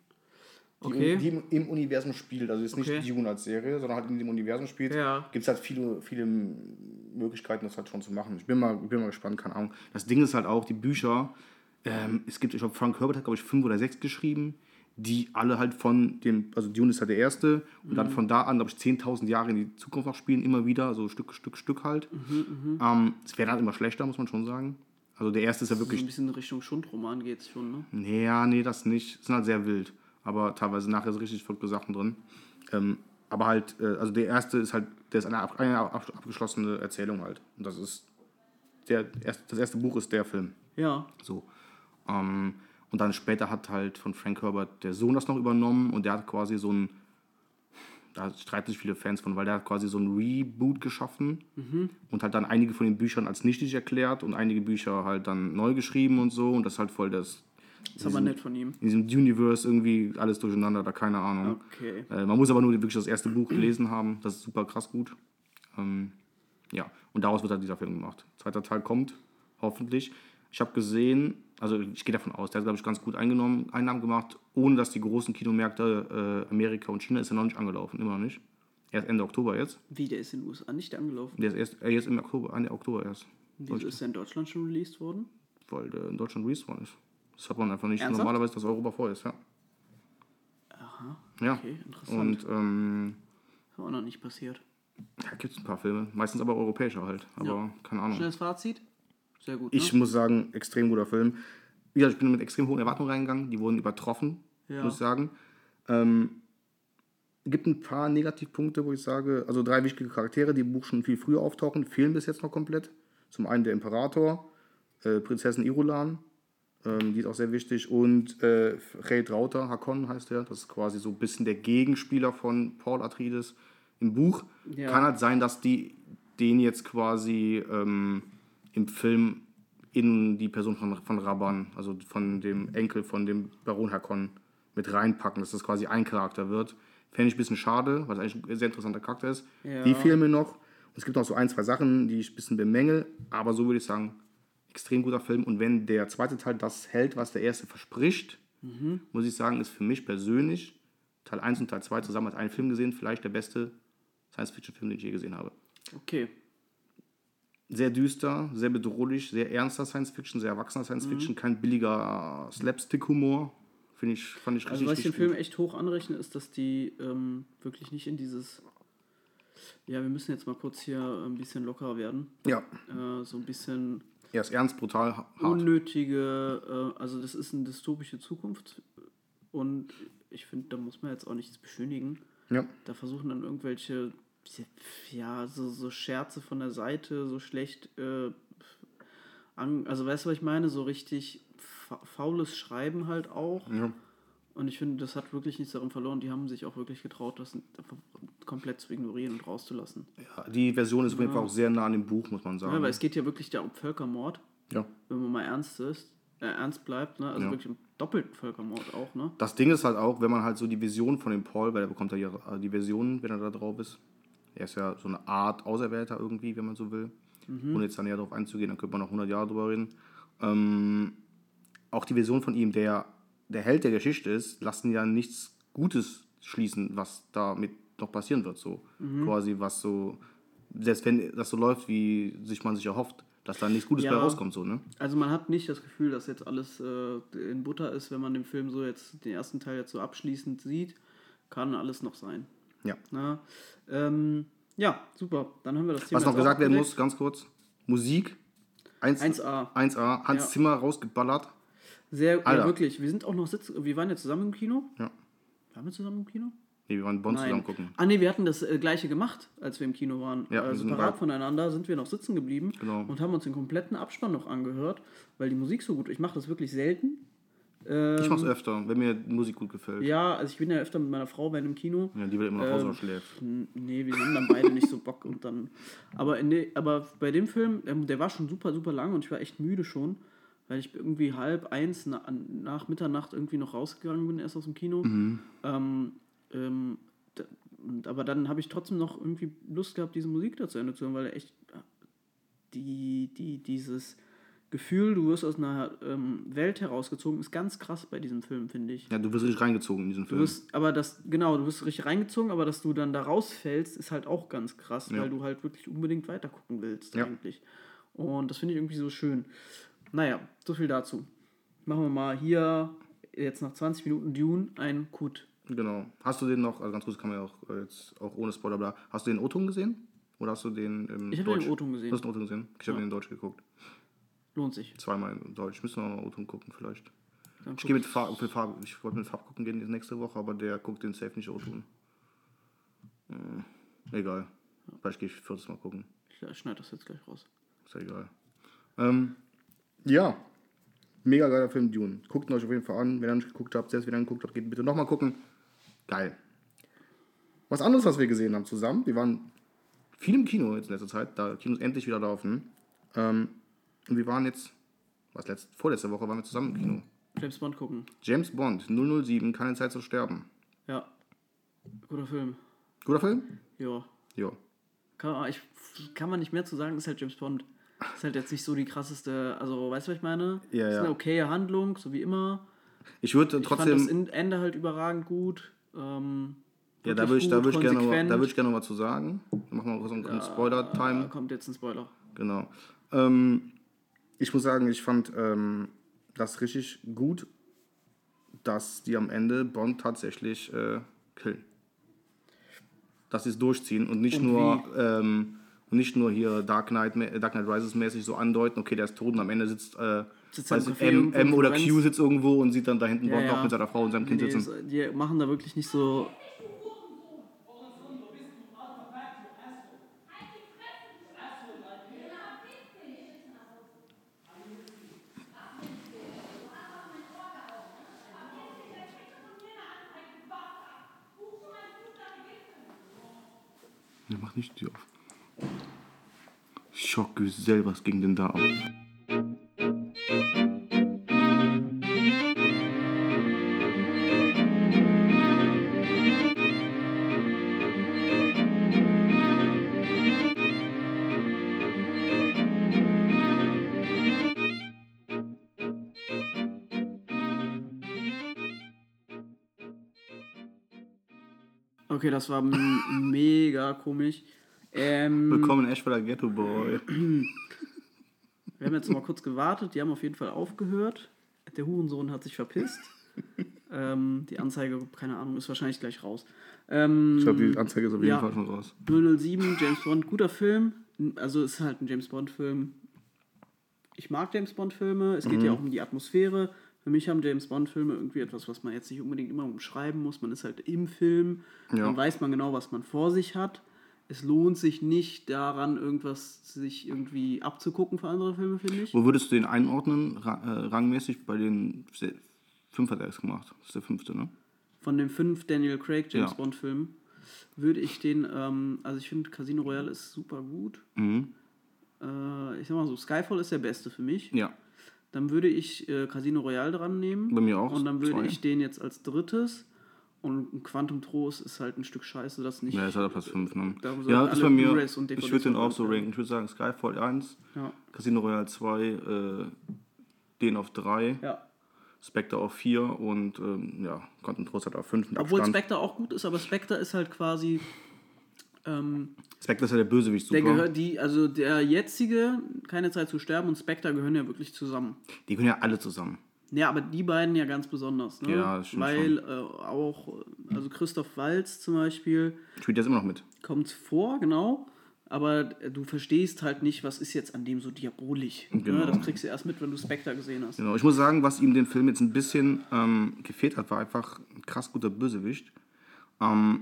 die, Okay. im, die im, im Universum spielt. Also jetzt Okay. nicht Dune als Serie, sondern halt in dem Universum spielt. Ja. Gibt es halt viele, viele Möglichkeiten, das halt schon zu machen. Ich bin mal, bin mal gespannt, keine Ahnung. Das Ding ist halt auch, die Bücher, ähm, es gibt, ich glaube, Frank Herbert hat, glaube ich, fünf oder sechs geschrieben, die alle halt von dem, also Dune ist halt der erste, und Mhm. dann von da an, glaube ich, 10.000 Jahre in die Zukunft noch spielen, immer wieder, so Stück, Stück, Stück halt. Mhm, Ähm, es wäre dann immer schlechter, muss man schon sagen. Also der erste ist ja So wirklich ein bisschen in Richtung Schundroman geht es schon, ne? Nee, ja, nee, das nicht. Sind halt sehr wild. Aber teilweise nachher sind richtig verrückte Sachen drin. Ähm, aber halt, äh, also der erste ist halt, der ist eine, ab, eine ab, abgeschlossene Erzählung halt. Und das ist, der, erst- das erste Buch ist der Film. Ja. So. Ähm, und dann später hat halt von Frank Herbert der Sohn das noch übernommen und der hat quasi so ein, da streiten sich viele Fans von, weil der hat quasi so ein Reboot geschaffen und halt dann einige von den Büchern als nichtig erklärt und einige Bücher halt dann neu geschrieben und so und das ist halt voll das Ist aber nett von ihm. in diesem Universe irgendwie alles durcheinander, da keine Ahnung. Okay. Äh, man muss aber nur wirklich das erste Buch gelesen haben, das ist super krass gut. Ähm, ja, und daraus wird halt dieser Film gemacht. Zweiter Teil kommt, hoffentlich. Ich habe gesehen, also ich gehe davon aus, der hat, glaube ich, ganz gut eingenommen, Einnahmen gemacht, ohne dass die großen Kinomärkte äh, Amerika und China ist ja noch nicht angelaufen, immer noch nicht. Erst Ende Oktober jetzt. Wie, der ist in den USA nicht angelaufen. Der ist erst, äh, jetzt im Oktober, Ende Oktober erst. Wieso ist der in Deutschland schon released worden? Weil der in Deutschland released worden ist. Das hat man einfach nicht Ernsthaft? normalerweise, dass Europa voll ist, ja. Aha. Ja. Okay, interessant. Und ähm, Das ist auch noch nicht passiert. da gibt es ein paar Filme, meistens aber europäische halt. Aber Ja. keine Ahnung. Schnelles Fazit? Sehr gut. Ich ne? muss sagen, extrem guter Film. Wie gesagt, ich bin mit extrem hohen Erwartungen reingegangen. Die wurden übertroffen, Ja. muss ich sagen. Ähm, gibt ein paar Negativpunkte, wo ich sage, also drei wichtige Charaktere, die im Buch schon viel früher auftauchen, fehlen bis jetzt noch komplett. Zum einen der Imperator, äh, Prinzessin Irulan, ähm, die ist auch sehr wichtig, und äh, Rey Rauter, Hakon heißt der, das ist quasi so ein bisschen der Gegenspieler von Paul Atreides im Buch. Ja. Kann halt sein, dass die den jetzt quasi ähm, im Film in die Person von, von Raban, also von dem Enkel von dem Baron Hakon, mit reinpacken, dass das quasi ein Charakter wird. Fände ich ein bisschen schade, weil es eigentlich ein sehr interessanter Charakter ist. Ja. Die fehlen mir noch. Und es gibt noch so ein, zwei Sachen, die ich ein bisschen bemängel, aber so würde ich sagen, extrem guter Film. Und wenn der zweite Teil das hält, was der erste verspricht, muss ich sagen, ist für mich persönlich Teil 1 und Teil 2 zusammen als einen Film gesehen, vielleicht der beste Science-Fiction-Film, den ich je gesehen habe. Okay. Sehr düster, sehr bedrohlich, sehr ernster Science-Fiction, sehr erwachsener Science-Fiction, kein billiger Slapstick-Humor. Finde ich, fand ich Also richtig, was ich dem richtig Film echt hoch anrechne, ist, dass die ähm, wirklich nicht in dieses ja, wir müssen jetzt mal kurz hier ein bisschen lockerer werden. Ja, Äh, so ein bisschen er ist ernst, brutal, ha- hart. unnötige, äh, also das ist eine dystopische Zukunft und ich finde, da muss man jetzt auch nichts beschönigen. Ja. Da versuchen dann irgendwelche, ja, so, so Scherze von der Seite, so schlecht, äh, an, also weißt du, was ich meine? So richtig fa faules Schreiben halt auch. ja. Und ich finde, das hat wirklich nichts daran verloren. Die haben sich auch wirklich getraut, das komplett zu ignorieren und rauszulassen. Ja, die Version ist auf jeden Fall auch sehr nah an dem Buch, muss man sagen. Ja, weil es geht ja wirklich da um Völkermord, ja. wenn man mal ernst ist, äh, ernst bleibt, ne? Also Ja. wirklich um doppelten Völkermord auch, ne? Das Ding ist halt auch, wenn man halt so die Vision von dem Paul, weil er bekommt ja äh, die Version, wenn er da drauf ist. Er ist ja so eine Art Auserwählter irgendwie, wenn man so will. Ohne jetzt da näher drauf einzugehen, dann könnte man noch 100 Jahre drüber reden. Ähm, auch die Version von ihm, der der Held der Geschichte ist, lassen ja nichts Gutes schließen, was damit noch passieren wird. So quasi, was so, selbst wenn das so läuft, wie sich man sich erhofft, dass da nichts Gutes Ja. bei rauskommt. So, ne? Also man hat nicht das Gefühl, dass jetzt alles äh, in Butter ist, wenn man den Film so jetzt, den ersten Teil jetzt so abschließend sieht. Kann alles noch sein. Ja. Na, ähm, ja, super. Dann haben wir das Thema. Was noch gesagt werden muss, ganz kurz: Musik. 1, 1A. 1A. Hans Ja. Zimmer rausgeballert. Sehr, ja, Alter. wirklich. Wir sind auch noch sitz, wir waren ja zusammen im Kino. Ja. Waren wir zusammen im Kino? Nee, wir waren in Bonn zusammen gucken. Ah nee, wir hatten das äh, gleiche gemacht, als wir im Kino waren. Ja, sind separat voneinander sind wir noch sitzen geblieben Genau. und haben uns den kompletten Abspann noch angehört, weil die Musik so gut. Ich mache das wirklich selten. Ähm, Ich mach's öfter, wenn mir Musik gut gefällt. Ja, also ich bin ja öfter mit meiner Frau bei einem Kino. Ja, die will immer nach Hause Ähm, und schläft. Nee, wir haben dann beide nicht so Bock und dann. Aber, in de, aber bei dem Film, ähm, der war schon super, super lang und ich war echt müde schon, weil ich irgendwie halb eins na, nach Mitternacht irgendwie noch rausgegangen bin, erst aus dem Kino. Mhm. Ähm, ähm, da, aber dann habe ich trotzdem noch irgendwie Lust gehabt, diese Musik dazu Ende zu hören, weil echt äh, die, die, dieses Gefühl, du wirst aus einer ähm, Welt herausgezogen, ist ganz krass bei diesem Film, finde ich. Ja, du wirst richtig reingezogen in diesen Du Film. wirst, aber das, genau, du wirst richtig reingezogen, aber dass du dann da rausfällst, ist halt auch ganz krass, Ja. weil du halt wirklich unbedingt weiter gucken willst, Ja. eigentlich. Und das finde ich irgendwie so schön. Naja, so viel dazu. Machen wir mal hier jetzt nach 20 Minuten Dune ein Kut. Genau. Hast du den noch, also ganz kurz kann man ja auch äh, jetzt auch ohne Spoiler bla. Hast du den O-Ton gesehen? Oder hast du den im Ich habe den O-Ton gesehen. Du hast den O-Ton gesehen? Ich habe den in Deutsch geguckt. Lohnt sich. Zweimal in Deutsch. Müssen wir mal O-Ton gucken vielleicht. Dann Ich gehe mit Farb, mit Farb, ich wollte mit Farb gucken gehen nächste Woche, aber der guckt den safe nicht O-Ton. Äh, egal. Vielleicht gehe ich viertes Mal gucken. Ich schneide das jetzt gleich raus. Ist ja egal. Ähm, ja. Mega geiler Film Dune. Guckt ihn euch auf jeden Fall an. Wenn ihr nicht geguckt habt, selbst wenn ihr geguckt habt, geht bitte nochmal gucken. Geil. Was anderes, was wir gesehen haben zusammen. Wir waren viel im Kino jetzt in letzter Zeit, da Kinos endlich wieder laufen. Ähm, und wir waren jetzt, was letzte, vorletzte Woche waren wir zusammen im Kino. James Bond gucken. James Bond 007, keine Zeit zu sterben. Ja. Guter Film. Guter Film? Ja. Ja. Kann, man- ich, kann man nicht mehr zu sagen, ist halt James Bond. Ist halt jetzt nicht so die krasseste, also weißt du, was ich meine? Ja, ist ja. eine okaye Handlung, so wie immer. Ich würde Ich fand das trotzdem, Ende halt überragend gut. Ähm, ja, da würde ich, da würd ich gerne noch, da würd noch was zu sagen. Machen wir so einen Da Spoiler-Time. kommt jetzt ein Spoiler. Genau. Ähm, ich muss sagen, ich fand ähm, das richtig gut, dass die am Ende Bond tatsächlich äh, killen. Dass sie es durchziehen und nicht Und nur ähm, nicht nur hier Dark Knight, Dark Knight Rises mäßig so andeuten, okay, der ist tot und am Ende sitzt, äh, Sitzt M, M oder. Q sitzt irgendwo und sieht dann da hinten Ja, Bond ja. noch mit seiner Frau und seinem Kind Nee, sitzen. die machen da wirklich nicht so. mach nicht die Tür auf. Schockgesell, was ging denn da ab? Okay, das war mega komisch. Ähm, Willkommen in Eschweiler Ghetto Boy. wir haben jetzt noch mal kurz gewartet. Die haben auf jeden Fall aufgehört. Der Hurensohn hat sich verpisst. ähm, die Anzeige, keine Ahnung, ist wahrscheinlich gleich raus. Ähm, Ich glaube, die Anzeige ist auf jeden Ja. Fall schon raus. 007, James Bond, guter Film. Also es ist halt ein James Bond-Film. Ich mag James Bond-Filme. Es geht Mhm. ja auch um die Atmosphäre. Für mich haben James Bond-Filme irgendwie etwas, was man jetzt nicht unbedingt immer umschreiben muss. Man ist halt im Film. Ja. Dann weiß man genau, was man vor sich hat. Es lohnt sich nicht daran, irgendwas sich irgendwie abzugucken für andere Filme, finde ich. Wo würdest du den einordnen, ra äh, rangmäßig? Bei den fünf hat er es gemacht. Das ist der fünfte, ne? Von den fünf Daniel Craig James Ja. Bond-Filmen würde ich den, ähm, also ich finde Casino Royale ist super gut. Mhm. Äh, ich sag mal so, Skyfall ist der beste für mich. Ja. Dann würde ich äh, Casino Royale dran nehmen. Bei mir auch, Und dann würde zwei. ich den jetzt als drittes. Und ein Quantum Trost ist halt ein Stück Scheiße, das nicht. Ja, ist halt auf Platz 5, ne? Ja, ist bei mir. Ich würde den auch so ranken. Ich würde sagen Skyfall 1, Ja. Casino Royale 2, äh, den auf 3, ja. Spectre auf 4 und ähm, ja, Quantum Trost hat auf 5 mit Obwohl Abstand. Spectre auch gut ist, aber Spectre ist halt quasi. Ähm, Spectre ist ja der Bösewicht super. der gehört die, also der jetzige, keine Zeit zu sterben und Spectre gehören ja wirklich zusammen. Die gehören ja alle zusammen. Ja, aber die beiden ja ganz besonders, ne? Ja, das stimmt Weil äh, auch, also Christoph Waltz zum Beispiel, Spielt jetzt immer noch mit. kommt vor, genau. Aber äh, du verstehst halt nicht, was ist jetzt an dem so diabolisch. Genau. Ne? Das kriegst du erst mit, wenn du Spectre gesehen hast. Genau. Ich muss sagen, was ihm den Film jetzt ein bisschen ähm, gefehlt hat, war einfach ein krass guter Bösewicht. Ähm,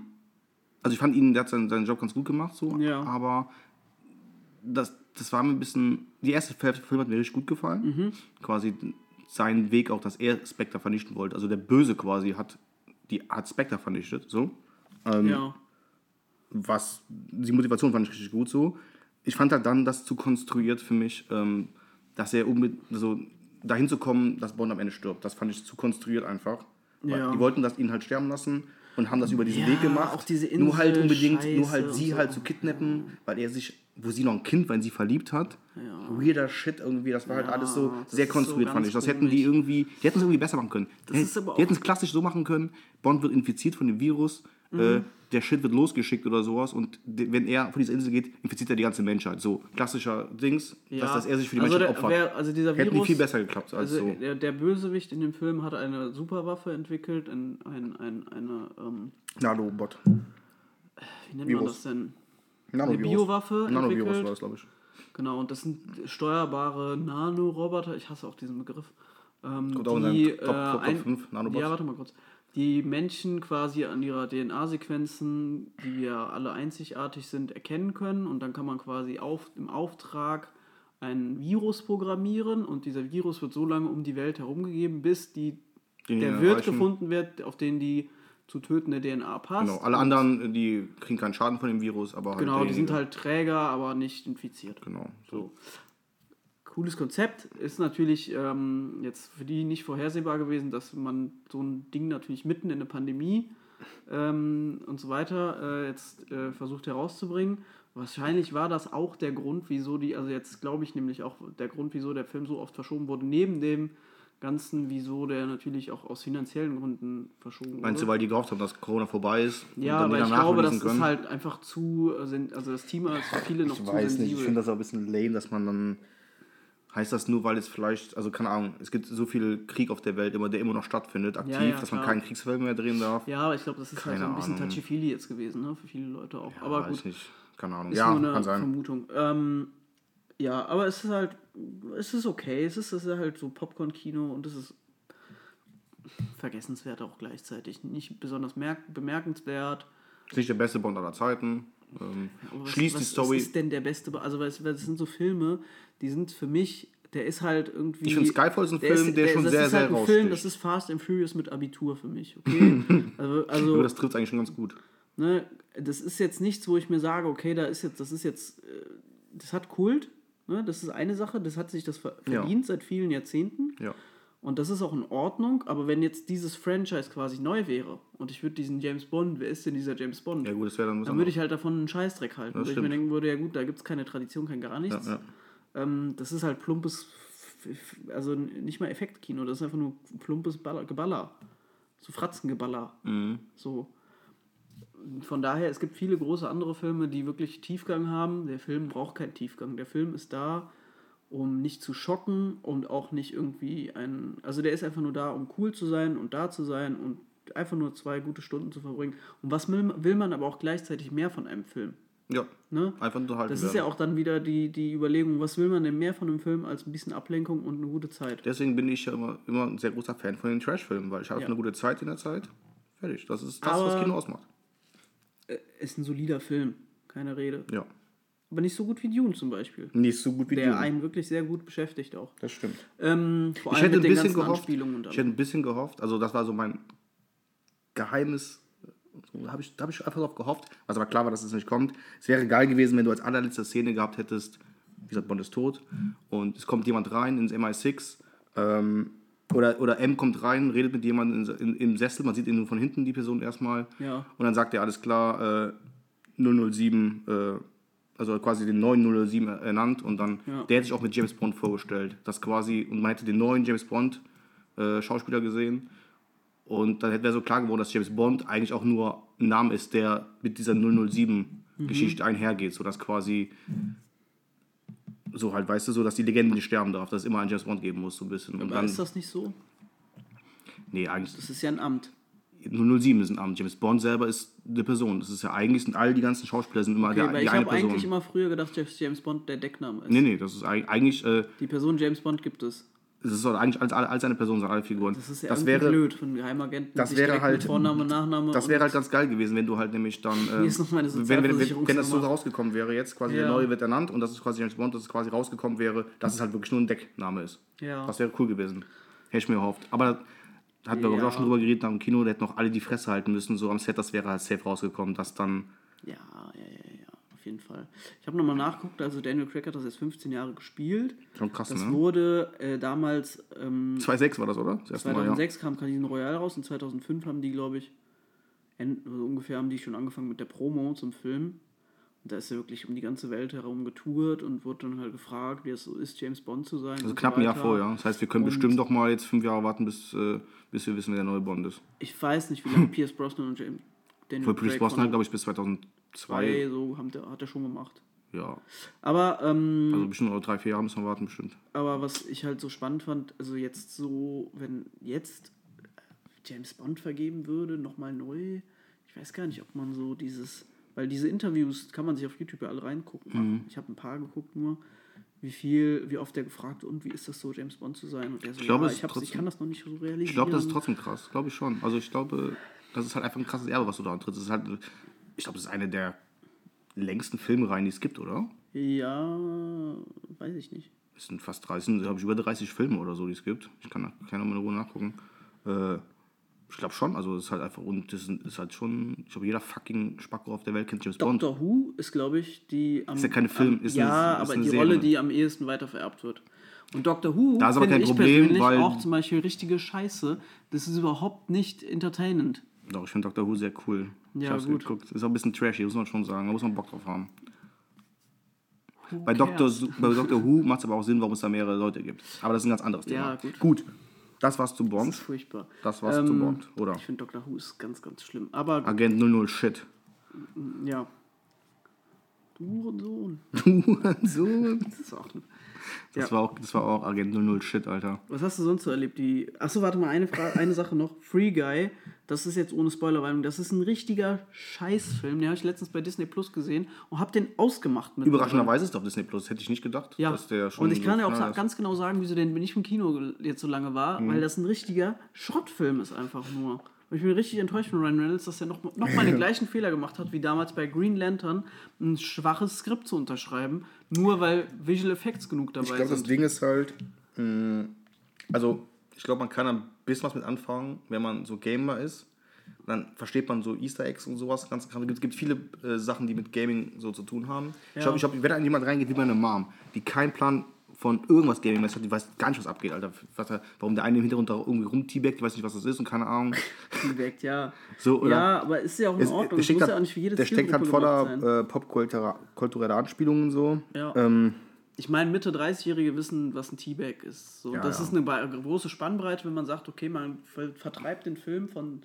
also ich fand ihn, der hat seinen, seinen Job ganz gut gemacht, so, Ja. aber das, das war mir ein bisschen. Die erste Film Film hat mir richtig gut gefallen. Mhm. Quasi sein Weg auch, dass er Spectre vernichten wollte. Also der Böse quasi hat, die, hat Spectre vernichtet. So. Ähm, Ja. was die Motivation fand ich richtig gut so. Ich fand halt dann das zu konstruiert für mich, ähm, dass er unbedingt so dahin zu kommen, dass Bond am Ende stirbt. Das fand ich zu konstruiert einfach. Ja. Die wollten das ihn halt sterben lassen und haben das über diesen Ja, Weg gemacht. auch diese nur halt Insel, unbedingt, nur Scheiße halt und sie so. halt zu kidnappen, weil er sich, wo sie noch ein Kind, weil sie verliebt hat. Weirder Shit irgendwie, das war halt Ja, alles so sehr ist so konstruiert, fand ich. Das hätten die irgendwie, die hätten es irgendwie besser machen können. Das die ist aber die hätten es klassisch so machen können, Bond wird infiziert von dem Virus, äh, der Shit wird losgeschickt oder sowas und de- wenn er von dieser Insel geht, infiziert er die ganze Menschheit. So, klassischer Dings, dass, dass er sich für die also Menschheit der, opfert. wer, also dieser Hätten die Virus, viel besser geklappt als also so. der, der Bösewicht in dem Film hat eine Superwaffe entwickelt, ein, ein, ein, eine, ähm, Nanobot. wie nennt man Virus. das denn? Nanovirus. Biowaffe Nanovirus entwickelt. war das, glaube ich. Genau, und das sind steuerbare Nanoroboter, ich hasse auch diesen Begriff. Ähm, Kommt auch in die, deinem Top- Top- Top ein- fünf Nanobots. Ja, warte mal kurz. Die Menschen quasi an ihrer DNA-Sequenzen, die ja alle einzigartig sind, erkennen können. Und dann kann man quasi auf, im Auftrag ein Virus programmieren und dieser Virus wird so lange um die Welt herumgegeben, bis die, Den der Wirt erreichen. gefunden wird, auf den die zu tötende DNA passt. Genau, alle anderen, die kriegen keinen Schaden von dem Virus, aber halt Genau, die sind halt Träger, aber nicht infiziert. Genau. So. Cooles Konzept. Ist natürlich ähm, jetzt für die nicht vorhersehbar gewesen, dass man so ein Ding natürlich mitten in eine Pandemie ähm, und so weiter äh, jetzt äh, versucht herauszubringen. Wahrscheinlich war das auch der Grund, wieso die, also jetzt glaube ich nämlich auch der Grund, wieso der Film so oft verschoben wurde, neben dem Ganzen, wieso der natürlich auch aus finanziellen Gründen verschoben wurde. Meinst du, weil die gehofft haben, dass Corona vorbei ist? und ja, dann aber ich glaube, das nachreleasen ist können? halt einfach zu, sen- also das Thema ist für viele noch Ich zu weiß nicht, ich finde das auch ein bisschen lame, dass man dann. Heißt das nur, weil es vielleicht, also keine Ahnung, es gibt so viel Krieg auf der Welt, immer, der immer noch stattfindet, aktiv, Ja, ja, dass man keinen Kriegsfilm mehr drehen darf. Ja, aber ich glaube, das ist halt so Keine ein bisschen touchy-feely jetzt gewesen, ne? Für viele Leute auch. aber weiß gut, nicht, keine Ahnung. ist ja, nur eine kann sein. Vermutung. Ähm, ja, aber es ist halt, es ist okay. Es ist, es ist halt so Popcorn-Kino und es ist vergessenswert auch gleichzeitig. Nicht besonders merk bemerkenswert. Ist nicht der beste Bond aller Zeiten. Ähm, Aber was- schließt was, die Story. Was ist denn der beste? Be- Also, weil es, sind so Filme, die sind für mich, der ist halt irgendwie. Ich finde, Skyfall ist ein Film, der schon das sehr, ist sehr halt ein Film, das ist Fast and Furious mit Abitur für mich, okay? also, Aber also das trifft eigentlich schon ganz gut. Ne, das ist jetzt nichts, wo ich mir sage, okay, da ist jetzt, das ist jetzt, äh, das hat Kult, ne, das ist eine Sache, das hat sich das ver- Ja. verdient seit vielen Jahrzehnten. Ja. Und das ist auch in Ordnung, aber wenn jetzt dieses Franchise quasi neu wäre und ich würde diesen James Bond, wer ist denn dieser James Bond? Ja, gut, das wäre dann dann würde ich halt davon einen Scheißdreck halten. Wo ich mir denken würde, ja gut, da gibt es keine Tradition, kein gar nichts. Ja, Ähm, das ist halt plumpes, also nicht mal Effektkino, das ist einfach nur plumpes Baller, Geballer. So Fratzengeballer. Mhm. So. Von daher, es gibt viele große andere Filme, die wirklich Tiefgang haben. Der Film braucht keinen Tiefgang. Der Film ist da, um nicht zu schocken und auch nicht irgendwie ein. Also der ist einfach nur da, um cool zu sein und da zu sein und einfach nur zwei gute Stunden zu verbringen. Und was will, will man aber auch gleichzeitig mehr von einem Film? Ja. Ne? Einfach unterhalten Das werden. ist ja auch dann wieder die, die Überlegung, was will man denn mehr von einem Film als ein bisschen Ablenkung und eine gute Zeit? Deswegen bin ich ja immer, immer ein sehr großer Fan von den Trash-Filmen, weil ich habe Ja. eine gute Zeit in der Zeit. Fertig. Das ist das, Aber- was Kino ausmacht. Äh, Ist ein solider Film, keine Rede. Ja. Aber nicht so gut wie Dune zum Beispiel. Nicht so gut wie Der Dune. einen wirklich sehr gut beschäftigt auch. Das stimmt. Ähm, vor Ich allem hätte ein mit den bisschen gehofft, ich hätte ein bisschen gehofft, also das war so mein geheimes, da habe ich, da hab ich einfach drauf gehofft, was aber klar war, dass es nicht kommt. Es wäre geil gewesen, wenn du als allerletzte Szene gehabt hättest, wie gesagt, Bond ist tot und es kommt jemand rein ins MI6 ähm, oder, oder M kommt rein, redet mit jemandem im Sessel, man sieht ihn nur von hinten, die Person erstmal Ja. und dann sagt er, alles klar, äh, 007, äh, also quasi den neuen 007 ernannt und dann, Ja. der hätte sich auch mit James Bond vorgestellt, das quasi, und man hätte den neuen James Bond äh, Schauspieler gesehen und dann wäre so klar geworden, dass James Bond eigentlich auch nur ein Name ist, der mit dieser 007 Geschichte einhergeht, so dass quasi so halt, weißt du, so, dass die Legende nicht sterben darf, dass es immer einen James Bond geben muss, so ein bisschen. Und Aber dann, ist das nicht so? nee, eigentlich Das ist ja ein Amt. 007 ist ein Amt. James Bond selber ist eine Person. Das ist ja eigentlich, sind all die ganzen Schauspieler sind immer Okay, der, weil die ich eine habe Person. eigentlich immer früher gedacht, dass James Bond der Deckname ist. nee, nee, das ist eig- eigentlich, äh, Die Person James Bond gibt es. Das ist eigentlich als, als eine Person, sind alle Figuren. Das ist ja das wäre, blöd von Geheimagenten. das wäre halt- Vorname, Nachname. Das wäre halt ganz geil gewesen, wenn du halt nämlich dann, ist noch meine wenn, wenn, wenn, wenn das so rausgekommen wäre, jetzt quasi Ja. der neue wird ernannt und das ist quasi James Bond, dass es quasi rausgekommen wäre, dass es halt wirklich nur ein Deckname ist. Ja. Das wäre cool gewesen. Hätte ich mir erhofft. Aber da hatten wir Ja. auch schon drüber geredet, am Kino, da hätten noch alle die Fresse halten müssen, so am Set, das wäre halt safe rausgekommen, dass dann, Ja, ja, ja, jeden Fall. Ich habe nochmal nachgeguckt, also Daniel Craig hat das jetzt 15 Jahre gespielt. schon krass, Das ne? wurde äh, damals, ähm, 2,6 war das, oder? Das erste Mal, ja. 2006 kam Casino Royale raus und 2005 haben die, glaube ich, end- also ungefähr haben die schon angefangen mit der Promo zum Film. Und da ist er wirklich um die ganze Welt herum getourt und wurde dann halt gefragt, wie es so ist, James Bond zu sein. Also knapp so ein Jahr vorher. Das heißt, wir können Und- bestimmt noch mal jetzt fünf Jahre warten, bis, äh, bis wir wissen, wer der neue Bond ist. Ich weiß nicht, wie lange Pierce Brosnan und James Daniel Für Pierce Brosnan, von glaube ich, bis 2002. zwei, so haben der, hat er schon gemacht. Ja, Aber ähm, also bestimmt noch drei, vier Jahre müssen wir warten, bestimmt. Aber was ich halt so spannend fand, also jetzt so, wenn jetzt James Bond vergeben würde, nochmal neu, ich weiß gar nicht, ob man so dieses, weil diese Interviews kann man sich auf YouTube ja alle reingucken. Mhm. Ich habe ein paar geguckt nur, wie viel, wie oft der gefragt und wie ist das so, James Bond zu sein? Und der so, Ich glaube, ja, ich, hab's, ich trotzdem- kann das noch nicht so realisieren. Ich glaube, das ist trotzdem krass. Glaube ich schon. Also ich glaube, das ist halt einfach ein krasses Erbe, was du da antrittst. Das ist halt, ich glaube, das ist eine der längsten Filmreihen, die es gibt, oder? Ja, weiß ich nicht. Es sind fast 30, habe ich über 30 Filme oder so, die es gibt. Ich kann, kann nochmal in Ruhe nachgucken. Äh, ich glaube schon, also es ist halt einfach, und das ist halt schon, ich glaube, jeder fucking Spacko auf der Welt kennt James Bond. Doctor Who ist, glaube ich, die am. Ist ja keine Film, am, ist ja, eine- ist aber eine die Serie. Rolle, die am ehesten weiter vererbt wird. Und Doctor Who Da ist aber kein ich Problem, persönlich weil- auch zum Beispiel richtige Scheiße. Das ist überhaupt nicht entertainend. Doch, ich finde Doctor Who sehr cool. ich Ja, hab's gut. geguckt. Ist auch ein bisschen trashy, muss man schon sagen. Da muss man Bock drauf haben. Bei? Doctor, Su- bei Doctor Who macht es aber auch Sinn, warum es da mehrere Leute gibt. Aber das ist ein ganz anderes Thema. Ja, gut. gut. Das war's zu Das Bond. ist furchtbar. Das war's zu Bond, oder? Ich finde Doctor Who ist ganz, ganz schlimm. Aber Agent 00 Shit. ja. Du und Sohn. so. Das ist auch. Das, Ja. war auch, das war auch Agent 00 Shit, Alter. Was hast du sonst so erlebt? Die. Achso, warte mal, eine, Frage, eine Sache noch. Free Guy, das ist jetzt ohne Spoilerwarnung, das ist ein richtiger Scheißfilm. Den habe ich letztens bei Disney Plus gesehen und habe den ausgemacht mit. Überraschenderweise ist es auf Disney Plus. Hätte ich nicht gedacht, Ja, dass der schon und ich so kann ja auch ganz genau sagen, wieso der nicht im Kino jetzt so lange war, Mhm. weil das ein richtiger Schrottfilm ist einfach nur. Und ich bin richtig enttäuscht von Ryan Reynolds, dass er noch, noch mal den gleichen Fehler gemacht hat, wie damals bei Green Lantern, ein schwaches Skript zu unterschreiben, nur weil Visual Effects genug dabei Ich glaube, das sind. Ding ist halt, mh, also ich glaube, man kann ein bisschen was mit anfangen, wenn man so Gamer ist. Dann versteht man so Easter Eggs und sowas. Ganz, es gibt viele äh, Sachen, die mit Gaming so zu tun haben. Ich glaube, ich glaub, wenn da jemand reingeht wie meine Mom, die keinen Plan von irgendwas Gaming hat, die weiß gar nicht, was abgeht, Alter. Was, warum der eine im Hintergrund da irgendwie rumteabagt, die weiß nicht, was das ist und keine Ahnung. Direkt, ja. So, oder? ja, aber ist ja auch in Es, Ordnung. der Es steckt muss halt, ja nicht für jede der steckt halt voller äh, popkultureller Anspielungen so. Ja. Ähm, Ich meine, Mitte 30-Jährige wissen, was ein Teabag ist. So, Ja, das ja. ist eine große Spannbreite, wenn man sagt, okay, man ver vertreibt den Film von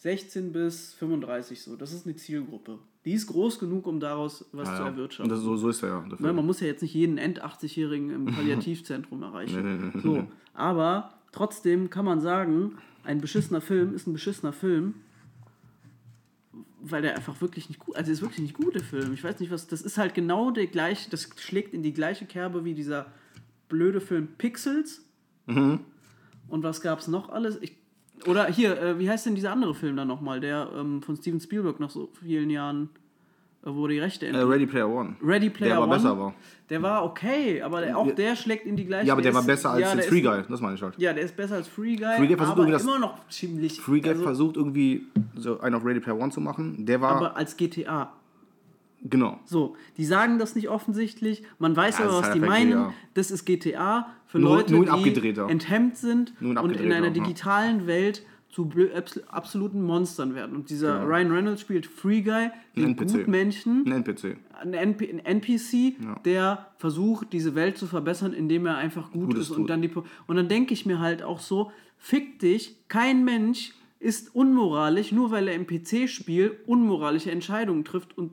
16 bis 35 so. Das ist eine Zielgruppe. Die ist groß genug, um daraus was ja, zu erwirtschaften. Das, so, so ist er ja. Der Ne, man muss ja jetzt nicht jeden End-80-Jährigen im Palliativzentrum erreichen. So, aber trotzdem kann man sagen, ein beschissener Film ist ein beschissener Film, weil der einfach wirklich nicht gut, also ist wirklich nicht gut, der Film. Ich weiß nicht, was, das ist halt genau der gleiche, das schlägt in die gleiche Kerbe wie dieser blöde Film Pixels. Und was gab's noch alles? Ich, oder hier, äh, wie heißt denn dieser andere Film dann nochmal, der ähm, von Steven Spielberg nach so vielen Jahren, äh, wo die Rechte äh, Ready Player One. Ready Player der aber One. besser war. Der war okay, aber der, auch der schlägt in die gleiche. Ja, aber der war ist- besser als ja, der jetzt Free Guy. Das meine ich halt. Ja, der ist besser als Free Guy, Free Guy versucht aber irgendwie das- immer noch ziemlich. Free Guy also, versucht irgendwie so einen auf Ready Player One zu machen. Der war, aber als GTA. Genau. So, die sagen das nicht offensichtlich. Man weiß Ja, aber, was halt die meinen. GTA. Das ist GTA für Nur- Leute, nur in die enthemmt sind und in einer ja. digitalen Welt zu absoluten Monstern werden. Und dieser Genau. Ryan Reynolds spielt Free Guy, Ein den NPC. Gutmenschen. Ein NPC. ein, NP ein NPC, der versucht, diese Welt zu verbessern, indem er einfach gut Gutes ist und tut. dann die Po- und dann denke ich mir halt auch so, fick dich, kein Mensch ist unmoralisch, nur weil er im PC-Spiel unmoralische Entscheidungen trifft und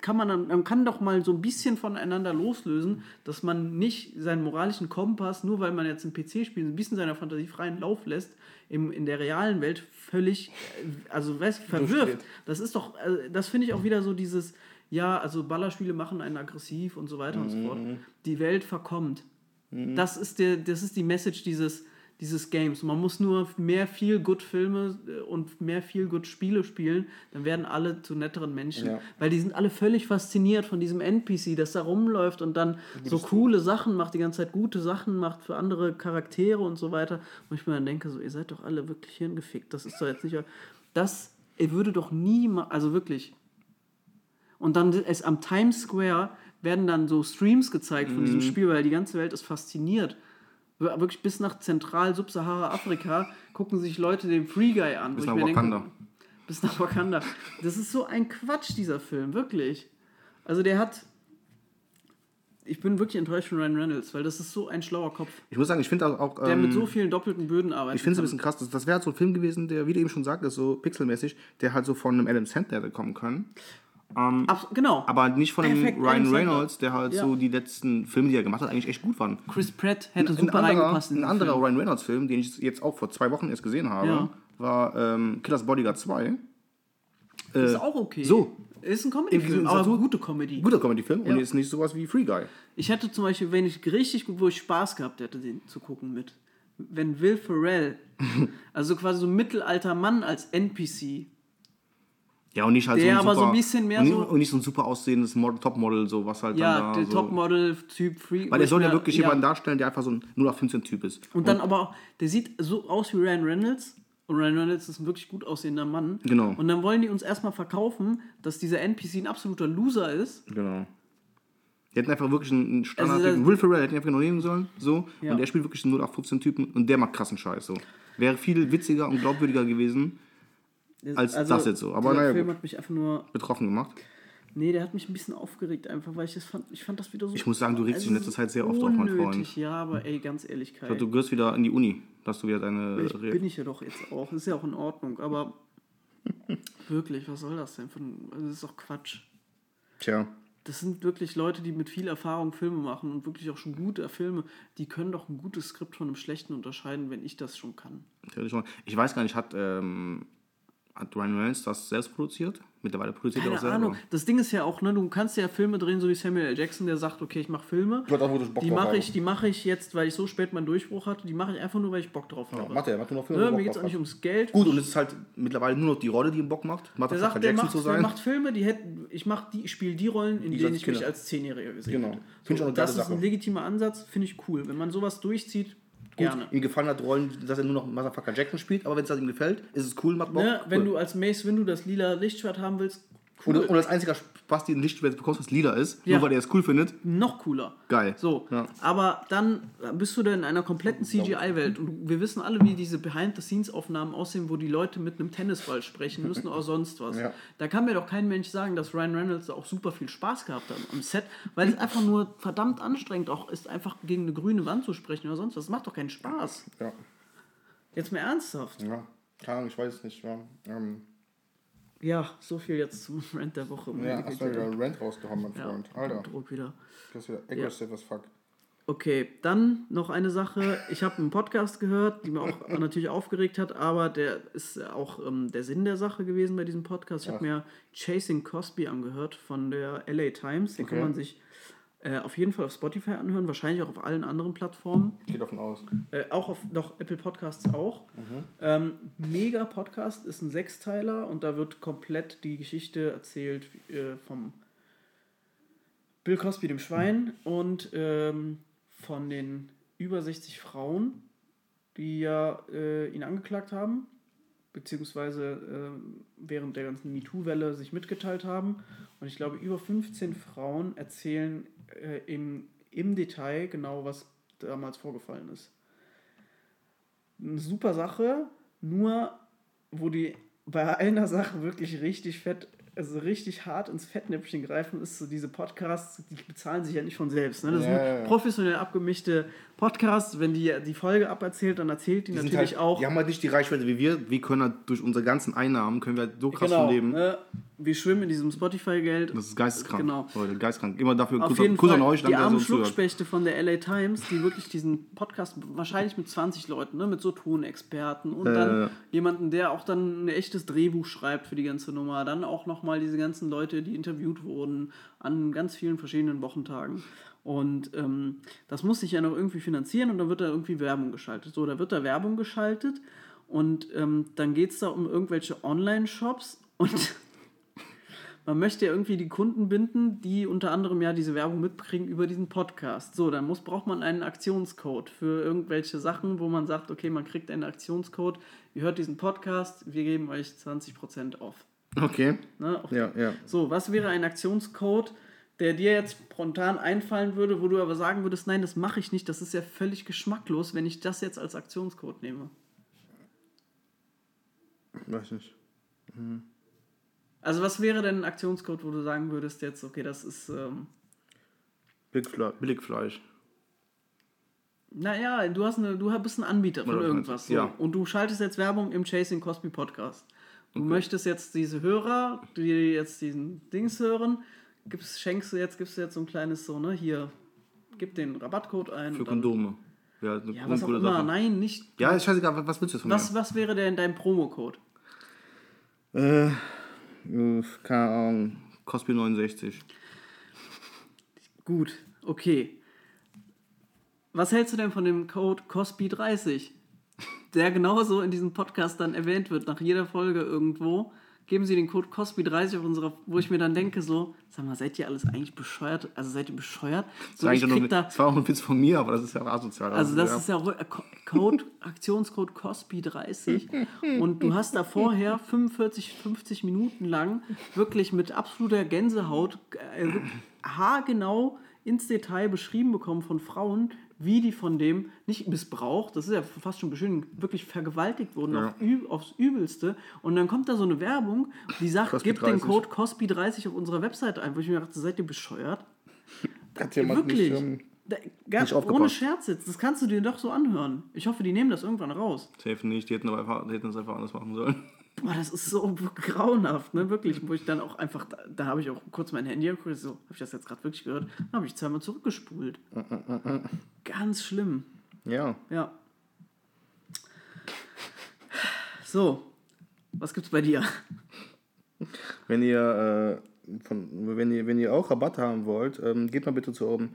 kann man dann, man kann doch mal so ein bisschen voneinander loslösen, dass man nicht seinen moralischen Kompass, nur weil man jetzt im PC-Spiel ein bisschen seiner Fantasie freien Lauf lässt, im, in der realen Welt völlig, äh, also weißt, verwirft. Das ist doch, äh, das finde ich auch wieder so dieses, ja, also Ballerspiele machen einen aggressiv und so weiter und so fort. Die Welt verkommt. Das, ist der, das ist die Message dieses, dieses Games. Man muss nur mehr viel good Filme äh, und mehr viel good Spiele spielen, dann werden alle zu netteren Menschen. Ja. Weil die sind alle völlig fasziniert von diesem NPC, das da rumläuft und dann so coole Sachen macht, die ganze Zeit gute Sachen macht für andere Charaktere und so weiter. Und ich mir dann denke, so, ihr seid doch alle wirklich hirngefickt. Das ist doch jetzt nicht. Das ihr würde doch nie mal, also wirklich. Und dann ist am Times Square werden dann so Streams gezeigt von Mhm. diesem Spiel, weil die ganze Welt ist fasziniert. Wir- Wirklich bis nach Zentral-Subsahara-Afrika gucken sich Leute den Free Guy an. Bis nach Wakanda. Denke, bis nach Wakanda. Das ist so ein Quatsch, dieser Film, wirklich. Also der hat. Ich bin wirklich enttäuscht von Ryan Reynolds, weil das ist so ein schlauer Kopf, Ich muss sagen, ich finde auch. der ähm, mit so vielen doppelten Böden arbeitet. Ich finde es ein bisschen krass. Das, das wäre halt so ein Film gewesen, der, wie du eben schon sagtest, so pixelmäßig, der halt so von einem Adam Sandler hätte kommen können. Abs genau. Aber nicht von Perfekt, Adam Ryan. Reynolds, der halt Ja. so die letzten Filme, die er gemacht hat, eigentlich echt gut waren. Chris Pratt hätte Ein super anderer, reingepasst. in ein anderer Film. Ryan Reynolds-Film, den ich jetzt auch vor zwei Wochen erst gesehen habe, Ja. war ähm, Killers Bodyguard 2. Ist auch okay. so. Ist ein Comedy-Film, aber zu- gute Comedy. Guter Comedy-Film Ja. und ist nicht sowas wie Free Guy. Ich hätte zum Beispiel, wenn ich richtig gut, wo ich Spaß gehabt hätte, den zu gucken mit. Wenn Will Ferrell, also quasi so ein mittelalter Mann als NPC, Ja, und nicht halt Der so ein aber super, so ein bisschen mehr und nicht, so- und nicht so ein super aussehendes Mod Topmodel, so was halt ja, dann da der so, Topmodel-Typ Free. Weil der soll ja wirklich mir- jemanden darstellen, der einfach so ein 0 auf 15 Typ ist. Und dann aber auch, der sieht so aus wie Ryan Reynolds. Und Ryan Reynolds ist ein wirklich gut aussehender Mann. Genau. Und dann wollen die uns erstmal verkaufen, dass dieser NPC ein absoluter Loser ist. Genau. Die hätten einfach wirklich einen Standard. Also Will Ferrell hätten einfach noch nehmen sollen. So. Ja. Und der spielt wirklich einen 0 auf 15 Typen und der macht krassen Scheiß. So. Wäre viel witziger und glaubwürdiger gewesen, als das jetzt so. Aber dieser naja, Film gut. hat mich einfach nur. betroffen gemacht. Nee, der hat mich ein bisschen aufgeregt, einfach, weil ich das fand, ich fand das wieder so. Ich muss sagen, du regst dich in letzter Zeit sehr oft auf, mein Freund. Ja, aber ey, ganz ehrlich, Kai. Du gehörst wieder in die Uni, dass du wieder deine. Ich Re- bin ich ja doch jetzt auch. Ist ja auch in Ordnung, aber wirklich, was soll das denn? Ein, also das ist doch Quatsch. Tja. Das sind wirklich Leute, die mit viel Erfahrung Filme machen und wirklich auch schon gute Filme. Die können doch ein gutes Skript von einem schlechten unterscheiden, wenn ich das schon kann. theoretisch schon. Ich weiß gar nicht, hat, ähm, hat Ryan Reynolds das selbst produziert? Mittlerweile produziert er auch Keine selber. Ahnung. Das Ding ist ja auch, ne, du kannst ja Filme drehen, so wie Samuel L. Jackson, der sagt, okay, ich mache Filme. Du hast auch, wo du Bock Die drauf mache hast. ich, die mache ich jetzt, weil ich so spät meinen Durchbruch hatte. Die mache ich einfach nur, weil ich Bock drauf Ja, habe. macht er, macht nur noch Filme. Ne, mir es auch nicht ums Geld. Gut, und es ist halt mittlerweile nur noch die Rolle, die ihm Bock macht. Der Motherfucker sagt, der Jackson macht, zu der sein. macht Filme, die hätten, ich mach die, ich spiele die Rollen, in Die denen ich mich Kinder. als Zehnjähriger gesehen Genau. ich auch So, das ist ein Sache. legitimer Ansatz, finde ich cool. Wenn man sowas durchzieht, Gerne. ihm gefallen hat Rollen, dass er nur noch Motherfucker Jackson spielt, aber wenn es halt ihm gefällt, ist es cool, macht Bock. Ne, wenn cool. du als Mace Windu das lila Lichtschwert haben willst, und, und als einziger Spaß, den Lichtschwert bekommst, was lila ist, Ja. nur weil er es cool findet. noch cooler. Geil. So, Ja. aber dann bist du dann in einer kompletten CGI-Welt und wir wissen alle, wie diese Behind-the-Scenes-Aufnahmen aussehen, wo die Leute mit einem Tennisball sprechen müssen oder sonst was. Ja. Da kann mir doch kein Mensch sagen, dass Ryan Reynolds da auch super viel Spaß gehabt hat am Set, weil es einfach nur verdammt anstrengend auch ist, einfach gegen eine grüne Wand zu sprechen oder sonst was. Das macht doch keinen Spaß. Ja. Jetzt mal ernsthaft. Ja. Keine Ahnung, ich weiß es nicht. Ja, ähm, Ja, so viel jetzt zum Rant der Woche. ja hast du wieder Rant rausgehauen, mein Ja, Freund. Alter, Druck wieder. das ist wieder aggressive as fuck. Okay, dann noch eine Sache. Ich habe einen Podcast gehört, die mir auch natürlich aufgeregt hat, aber der ist auch ähm, der Sinn der Sache gewesen bei diesem Podcast. Ich habe mir Chasing Cosby angehört von der LA Times. Den kann Okay. man sich äh, auf jeden Fall auf Spotify anhören, wahrscheinlich auch auf allen anderen Plattformen. Geht davon aus. Äh, auch auf doch, Apple Podcasts auch. Ähm, mega Podcast ist ein Sechsteiler und da wird komplett die Geschichte erzählt äh, vom Bill Cosby, dem Schwein, und ähm, von den über 60 Frauen, die ja äh, ihn angeklagt haben, beziehungsweise äh, während der ganzen MeToo-Welle sich mitgeteilt haben. Und ich glaube, über 15 Frauen erzählen äh, im, im Detail genau, was damals vorgefallen ist. Eine super Sache, nur wo die bei einer Sache wirklich richtig fett, also richtig hart ins Fettnäpfchen greifen, ist so diese Podcasts, die bezahlen sich ja nicht von selbst. Ne? Das Ja, sind professionell abgemischte Podcasts. Wenn die die Folge aberzählt, dann erzählt die, Die, natürlich halt, auch. die haben halt nicht die Reichweite wie wir. Wir können halt durch unsere ganzen Einnahmen, können wir halt so krass genau, von leben. ne? Wir schwimmen in diesem Spotify-Geld. Das ist geisteskrank. Genau. Leute, geisteskrank. Immer dafür Auf jeden Kuss Fall an euch, die danke, ihr armen. Schluckspechte von der LA Times, die wirklich diesen Podcast wahrscheinlich mit 20 Leuten, ne, mit so Tonexperten und dann Äh. jemanden, der auch dann ein echtes Drehbuch schreibt für die ganze Nummer, dann auch nochmal diese ganzen Leute, die interviewt wurden an ganz vielen verschiedenen Wochentagen. Und ähm, das muss sich ja noch irgendwie finanzieren und dann wird da irgendwie Werbung geschaltet. So, da wird da Werbung geschaltet und ähm, dann geht es da um irgendwelche Online-Shops und man möchte ja irgendwie die Kunden binden, die unter anderem ja diese Werbung mitkriegen über diesen Podcast. So, dann muss, braucht man einen Aktionscode für irgendwelche Sachen, wo man sagt, okay, man kriegt einen Aktionscode, ihr hört diesen Podcast, wir geben euch 20% auf. Okay. Ne? Auf- Ja, ja. So, was wäre ein Aktionscode, der dir jetzt spontan einfallen würde, wo du aber sagen würdest, nein, das mache ich nicht, das ist ja völlig geschmacklos, wenn ich das jetzt als Aktionscode nehme. Weiß nicht. Also was wäre denn ein Aktionscode, wo du sagen würdest jetzt, okay, das ist... Ähm, Billigfle Billigfleisch. Naja, du, hast eine, du bist ein Anbieter von Oder- irgendwas. So. ja. Und du schaltest jetzt Werbung im Chasing Cosby Podcast. Du möchtest jetzt diese Hörer, die jetzt diesen Dings hören, gibst, schenkst du jetzt, gibst du jetzt so ein kleines so, ne, hier, gib den Rabattcode ein. Für Kondome. Ja, eine Ja, was auch immer. Sache. Nein, nicht. Ja, ist scheißegal, was- was willst du jetzt von Was, was wäre denn dein Promocode? mir? Äh, keine Ahnung. Cosby 69. Gut, okay. Was hältst du denn von dem Code Cosby30? Der genauso in diesem Podcast dann erwähnt wird, nach jeder Folge irgendwo. Geben Sie den Code Cosby30 auf unserer, wo ich mir dann denke, so, sag mal, seid ihr alles eigentlich bescheuert? Also seid ihr bescheuert? So, Das, ich krieg nur, da, das war auch ein Witz von mir, aber das ist ja asozial. also das ist ja äh, Co- Code, Aktionscode Cosby30 und du hast da vorher 45, 50 Minuten lang wirklich mit absoluter Gänsehaut äh, haargenau ins Detail beschrieben bekommen von Frauen, wie die von dem nicht missbraucht, das ist ja fast schon beschönigend, wirklich vergewaltigt wurden auf, üb- aufs Übelste und dann kommt da so eine Werbung, die sagt, Cosby gib den 30. Code Cosby30 auf unserer Webseite ein, wo ich mir dachte, seid ihr bescheuert? Hat jemand Wirklich. nicht, ähm, Da, ganz, nicht ohne Scherz jetzt, das kannst du dir doch so anhören. Ich hoffe, die nehmen das irgendwann raus. Safe nicht, die hätten, aber einfach, die hätten es einfach anders machen sollen. Boah, das ist so grauenhaft, ne? Wirklich, wo ich dann auch einfach, da, da habe ich auch kurz mein Handy angeguckt, so, habe ich das jetzt gerade wirklich gehört? Dann habe ich zweimal zurückgespult. Ganz schlimm, Ja. ja. So, was gibt's bei dir? Wenn ihr, äh, von, wenn ihr, wenn ihr auch Rabatt haben wollt, ähm, geht mal bitte zu eurem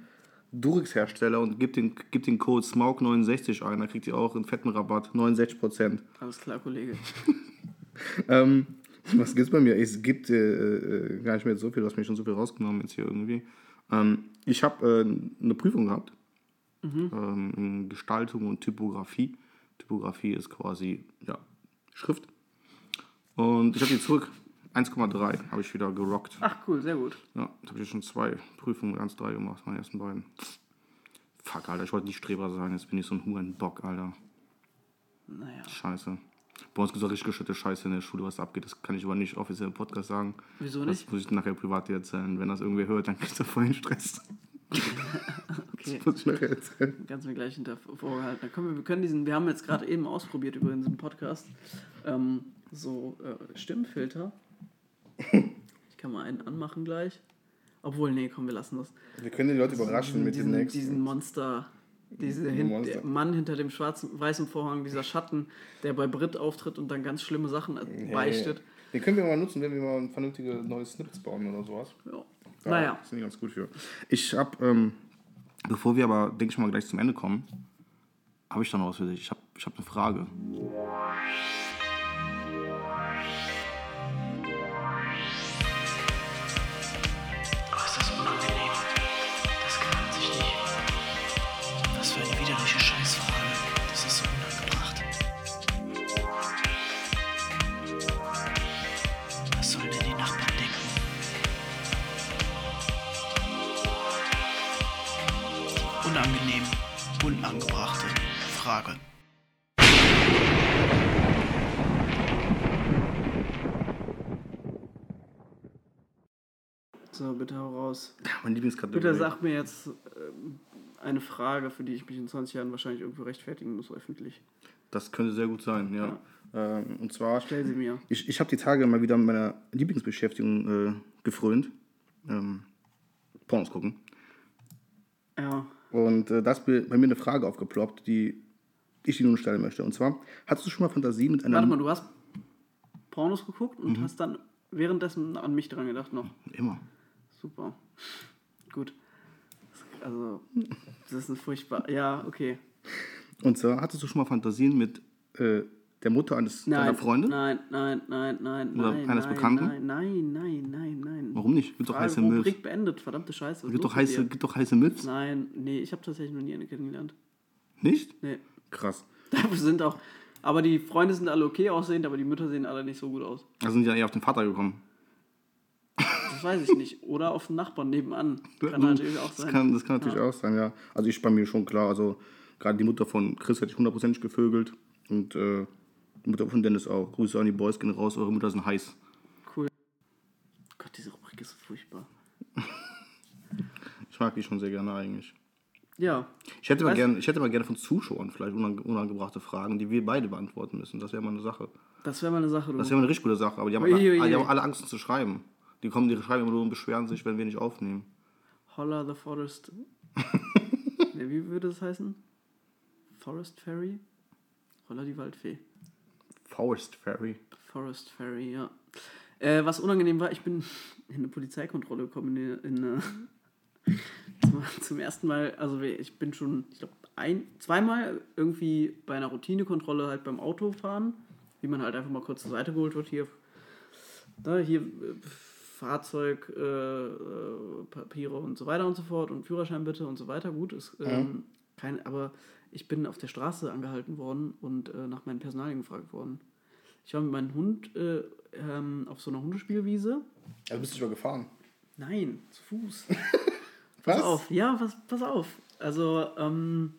Durix-Hersteller und gebt den, gebt den Code SMAUG69 ein, dann kriegt ihr auch einen fetten Rabatt, 69%. Alles klar, Kollege. Ähm, was gibt's bei mir? Es gibt äh, äh, gar nicht mehr so viel, du hast mir schon so viel rausgenommen jetzt hier irgendwie. Ähm, ich habe äh, eine Prüfung gehabt ähm, in Gestaltung und Typografie. Typografie ist quasi ja, Schrift. Und ich habe die zurück. 1,3 habe ich wieder gerockt. Ach cool, sehr gut. Ja, jetzt habe ich schon zwei Prüfungen 1,3 gemacht, meine ersten beiden. Fuck, Alter, ich wollte nicht Streber sein, jetzt bin ich so ein Hurenbock, Alter. Naja. Scheiße. Bei uns gibt es richtig geschütte Scheiße in der Schule, was da abgeht. Das kann ich aber nicht offiziell im Podcast sagen. Wieso Das nicht? muss ich nachher privat erzählen. Wenn das irgendwer hört, dann kriegst du vorhin Stress. Okay. Das muss ich nachher erzählen. Kannst du mir gleich hinter vorgehalten. Dann können wir, wir können diesen, wir haben jetzt gerade eben ausprobiert übrigens im Podcast, ähm, so äh, Stimmfilter. Ich kann mal einen anmachen gleich. Obwohl, nee, komm, wir lassen das. Wir können die Leute überraschen mit diesen, dem nächsten. diesen Monster, diese hin, Mann hinter dem schwarzen, weißen Vorhang, dieser Schatten, der bei Brit auftritt und dann ganz schlimme Sachen äh, beichtet. Den können wir mal nutzen, wenn wir mal ein vernünftige neues Snippets bauen oder sowas. Ja. Da Naja, sind die ganz gut für. Ich habe, ähm, bevor wir aber, denke ich mal, gleich zum Ende kommen, habe ich da noch was für dich. Ich habe ich hab eine Frage. Frage. so, bitte hau raus. Mein Lieblingskategorie. Bitte sag mir jetzt ähm, eine Frage, für die ich mich in 20 Jahren wahrscheinlich irgendwo rechtfertigen muss, öffentlich. Das könnte sehr gut sein, ja. Ähm, und zwar, Stell sie mir. ich, ich habe die Tage mal wieder mit meiner Lieblingsbeschäftigung äh, gefrönt. Ähm, Pornos gucken. Ja. Und äh, da ist bei mir eine Frage aufgeploppt, die ich dir nun stellen möchte. Und zwar, hattest du schon mal Fantasie mit einer... Warte mal, du hast Pornos geguckt Mhm. und hast dann währenddessen an mich dran gedacht noch. Immer. Super. Gut. Also, das ist ein furchtbar. Ja, okay. Und zwar, hattest du schon mal Fantasien mit äh, der Mutter eines deiner Freunde? Nein, nein, nein, nein, Oder nein. eines nein, Bekannten? Nein, nein, nein, nein, nein. Warum nicht? Gibt doch heiße Milfs. Rubrik beendet. Verdammte Scheiße. Gibt doch, heiße, gibt doch heiße Milfs. Nein, nee, ich habe tatsächlich noch nie eine kennengelernt. Nicht? Nee. Krass. Dafür sind auch. Aber die Freunde sind alle okay aussehend, aber die Mütter sehen alle nicht so gut aus. Da sind ja eher auf den Vater gekommen. Das weiß ich nicht. Oder auf den Nachbarn nebenan. Kann natürlich auch Das sein. kann, das kann natürlich auch sein, ja. Also ich bei mir schon klar. Also gerade die Mutter von Chris hätte ich hundertprozentig gevögelt. Und äh, die Mutter von Dennis auch. Grüße an die Boys, gehen raus, eure Mütter sind heiß. Cool. Gott, diese Rubrik ist so furchtbar. Ich mag die schon sehr gerne eigentlich. Ja. Ich hätte, mal Weißt- gerne, ich hätte mal gerne von Zuschauern vielleicht unange unangebrachte Fragen, die wir beide beantworten müssen. Das wäre mal eine Sache. Das wäre mal eine Sache, du. Das wäre mal eine richtig gute Sache. Aber die haben, Ui, ui, alle, ui. die haben alle Angst, uns zu schreiben. Die kommen, die schreiben immer nur und beschweren sich, wenn wir nicht aufnehmen. Holla the Forest. nee, wie würde es heißen? Forest Fairy? Holla die Waldfee. Forest Fairy. Forest Fairy, ja. Äh, was unangenehm war, ich bin in eine Polizeikontrolle gekommen, in, in eine, zum, zum ersten Mal, also ich bin schon, ich glaube, ein, zweimal irgendwie bei einer Routinekontrolle halt beim Autofahren, wie man halt einfach mal kurz zur Seite geholt wird, hier, da, hier äh, Fahrzeug, äh, äh, Papiere und so weiter und so fort und Führerschein bitte und so weiter, gut, ist ähm, kein, aber ich bin auf der Straße angehalten worden und äh, nach meinen Personalien gefragt worden. Ich war mit meinem Hund äh, ähm, auf so einer Hundespielwiese. Also bist du schon gefahren? Nein, zu Fuß. Was? Pass auf, ja, pass, pass auf. Also, ähm,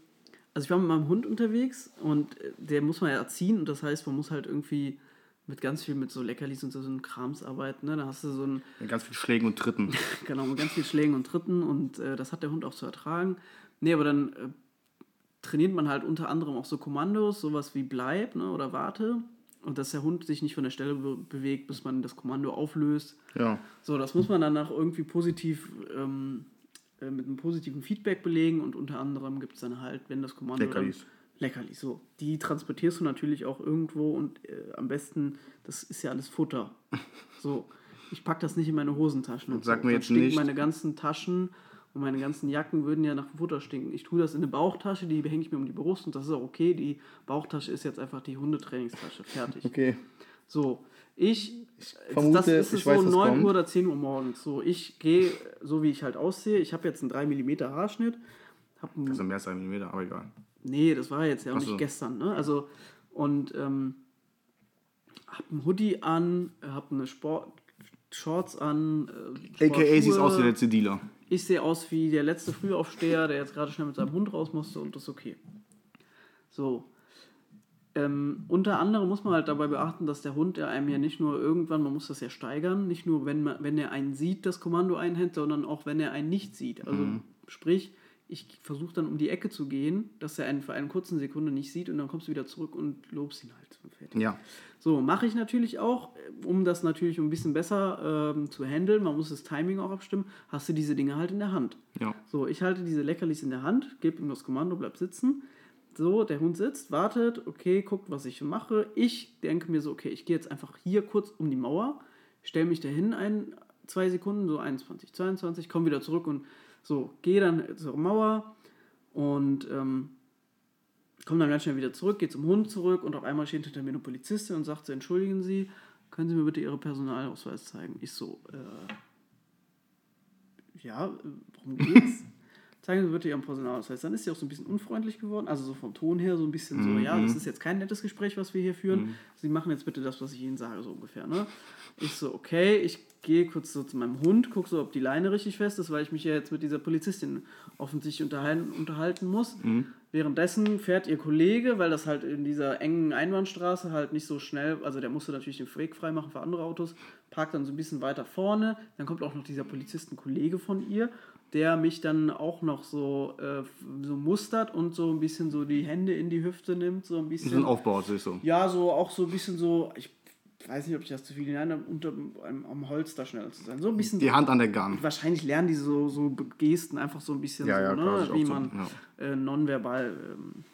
also ich war mit meinem Hund unterwegs und äh, der muss man ja erziehen und das heißt, man muss halt irgendwie mit ganz viel mit so Leckerlis und so, so einem Krams arbeiten. Ne? Da hast du so ein, Mit ganz viel Schlägen und Tritten. genau, mit ganz viel Schlägen und Tritten und äh, das hat der Hund auch zu ertragen. Nee, aber dann äh, trainiert man halt unter anderem auch so Kommandos, sowas wie bleib ne, oder warte. Und dass der Hund sich nicht von der Stelle be bewegt, bis man das Kommando auflöst. Ja. So, das muss man danach irgendwie positiv ähm, äh, mit einem positiven Feedback belegen und unter anderem gibt es dann halt, wenn das Kommando. Leckerlis. Dann, Leckerlis, so. Die transportierst du natürlich auch irgendwo und äh, am besten, das ist ja alles Futter. So. Ich packe das nicht in meine Hosentaschen. Und Sag so. mir jetzt stinken nicht- meine ganzen Taschen und meine ganzen Jacken würden ja nach Futter stinken. Ich tue das in eine Bauchtasche, die hänge ich mir um die Brust und das ist auch okay. Die Bauchtasche ist jetzt einfach die Hundetrainingstasche. Fertig. Okay. So, ich, vermute, das ist ich es weiß, so was 9 kommt. Uhr oder 10 Uhr morgens. So, ich gehe, so wie ich halt aussehe, ich habe jetzt einen 3 mm Haarschnitt, sind mehr als 3 mm, aber egal. nee, das war jetzt ja auch so. nicht gestern, ne? Also, und ähm, hab ein Hoodie an, hab eine Sport Shorts an. Äh, AKA siehst aus wie der letzte Dealer. Ich sehe aus wie der letzte Frühaufsteher, der jetzt gerade schnell mit seinem Hund raus musste und das ist okay. So. Ähm, unter anderem muss man halt dabei beachten, dass der Hund ja einem ja nicht nur irgendwann, man muss das ja steigern, nicht nur wenn, man, wenn er einen sieht, das Kommando einhält, sondern auch wenn er einen nicht sieht. Also sprich, ich versuche dann um die Ecke zu gehen, dass er einen für eine kurze Sekunde nicht sieht und dann kommst du wieder zurück und lobst ihn halt. Fertig. Ja. So, mache ich natürlich auch, äh, um das natürlich ein bisschen besser ähm, zu handeln. Man muss das Timing auch abstimmen. Hast du diese Dinge halt in der Hand. Ja. So, ich halte diese Leckerlis in der Hand, gebe ihm das Kommando, bleib sitzen. So, der Hund sitzt, wartet, okay, guckt, was ich mache. Ich denke mir so, okay, ich gehe jetzt einfach hier kurz um die Mauer, stelle mich dahin ein, zwei Sekunden, so 21, 22, komme wieder zurück und so, gehe dann zur Mauer und ähm, komme dann ganz schnell wieder zurück, gehe zum Hund zurück und auf einmal steht hinter mir eine Polizistin und sagt so, entschuldigen Sie, können Sie mir bitte Ihre Personalausweis zeigen? Ich so, äh, ja, worum geht's? Zeigen Sie bitte Ihren Personalausweis. Dann ist sie auch so ein bisschen unfreundlich geworden, also so vom Ton her so ein bisschen so, ja, das ist jetzt kein nettes Gespräch, was wir hier führen. Sie machen jetzt bitte das, was ich Ihnen sage, so ungefähr. Ne? Ich so, okay, ich gehe kurz so zu meinem Hund, gucke so, ob die Leine richtig fest ist, weil ich mich ja jetzt mit dieser Polizistin offensichtlich unterhalten, unterhalten muss. Währenddessen fährt ihr Kollege, weil das halt in dieser engen Einbahnstraße halt nicht so schnell, also der musste natürlich den Weg freimachen für andere Autos, parkt dann so ein bisschen weiter vorne. Dann kommt auch noch dieser Polizistenkollege von ihr, der mich dann auch noch so, äh, so mustert und so ein bisschen so die Hände in die Hüfte nimmt, so ein bisschen. So ein Aufbau, siehst du. Ja, so auch so ein bisschen so, ich weiß nicht, ob ich das zu viel hinein, unter am, am Holz da schneller zu sein. So ein bisschen. Die Hand an der Gun. Wahrscheinlich lernen die so, so Gesten einfach so ein bisschen Ja, so, ja, klar, ne? auch wie so, man ja. äh, nonverbal. Ähm,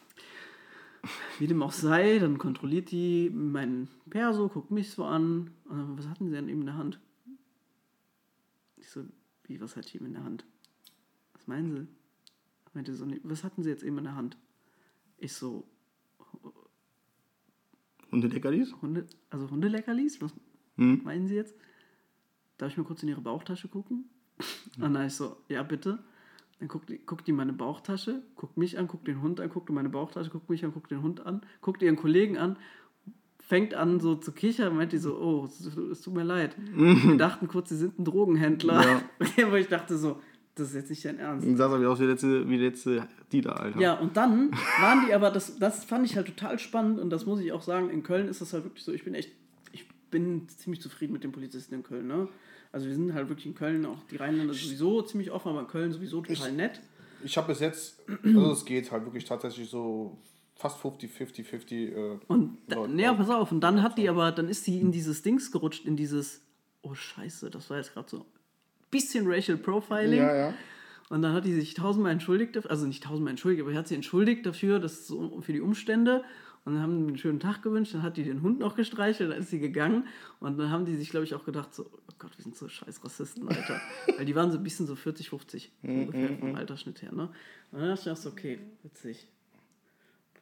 wie dem auch sei, dann kontrolliert die meinen Perso, guckt mich so an. Äh, was hatten sie denn eben in der Hand? Ich so, wie, was hat die eben in der Hand? Was meinen sie? Meinte so, was hatten sie jetzt eben in der Hand? Ich so, Hundeleckerlis? Hunde, also Hundeleckerlis? Was Hm? meinen Sie jetzt? Darf ich mal kurz in Ihre Bauchtasche gucken? Und dann ich so, ja bitte. Dann guckt die, guckt die meine Bauchtasche, guckt mich an, guckt den Hund an, guckt in meine Bauchtasche, guckt mich an, guckt den Hund an, guckt ihren Kollegen an, fängt an so zu kichern, meint die so, oh, es, es tut mir leid. Wir dachten kurz, sie sind ein Drogenhändler. Ja. Wo ich dachte so, das ist jetzt nicht dein Ernst. Sah aber aus wie der letzte, wie der letzte Dealer, Alter. Ja, und dann waren die aber, das, das fand ich halt total spannend und das muss ich auch sagen, in Köln ist das halt wirklich so, ich bin echt, ich bin ziemlich zufrieden mit den Polizisten in Köln, ne? Also wir sind halt wirklich in Köln, auch die Rheinländer sowieso ziemlich offen, aber in Köln sowieso total nett. Ich habe bis jetzt, also es geht halt wirklich tatsächlich so fast 50, 50, 50. Äh, Und da, nee, pass auf, und dann hat die aber, dann ist sie in dieses Dings gerutscht, in dieses, oh scheiße, das war jetzt gerade so bisschen Racial Profiling. Ja, ja. Und dann hat die sich tausendmal entschuldigt, also nicht tausendmal entschuldigt, aber sie hat sich entschuldigt dafür, dass für die Umstände. Und dann haben einen schönen Tag gewünscht, dann hat die den Hund noch gestreichelt, dann ist sie gegangen. Und dann haben die sich, glaube ich, auch gedacht, so, oh Gott, wir sind so scheiß Rassisten, Alter. Weil die waren so ein bisschen so 40, 50 ungefähr vom Altersschnitt her. Ne? Und dann dachte ich so, okay, witzig.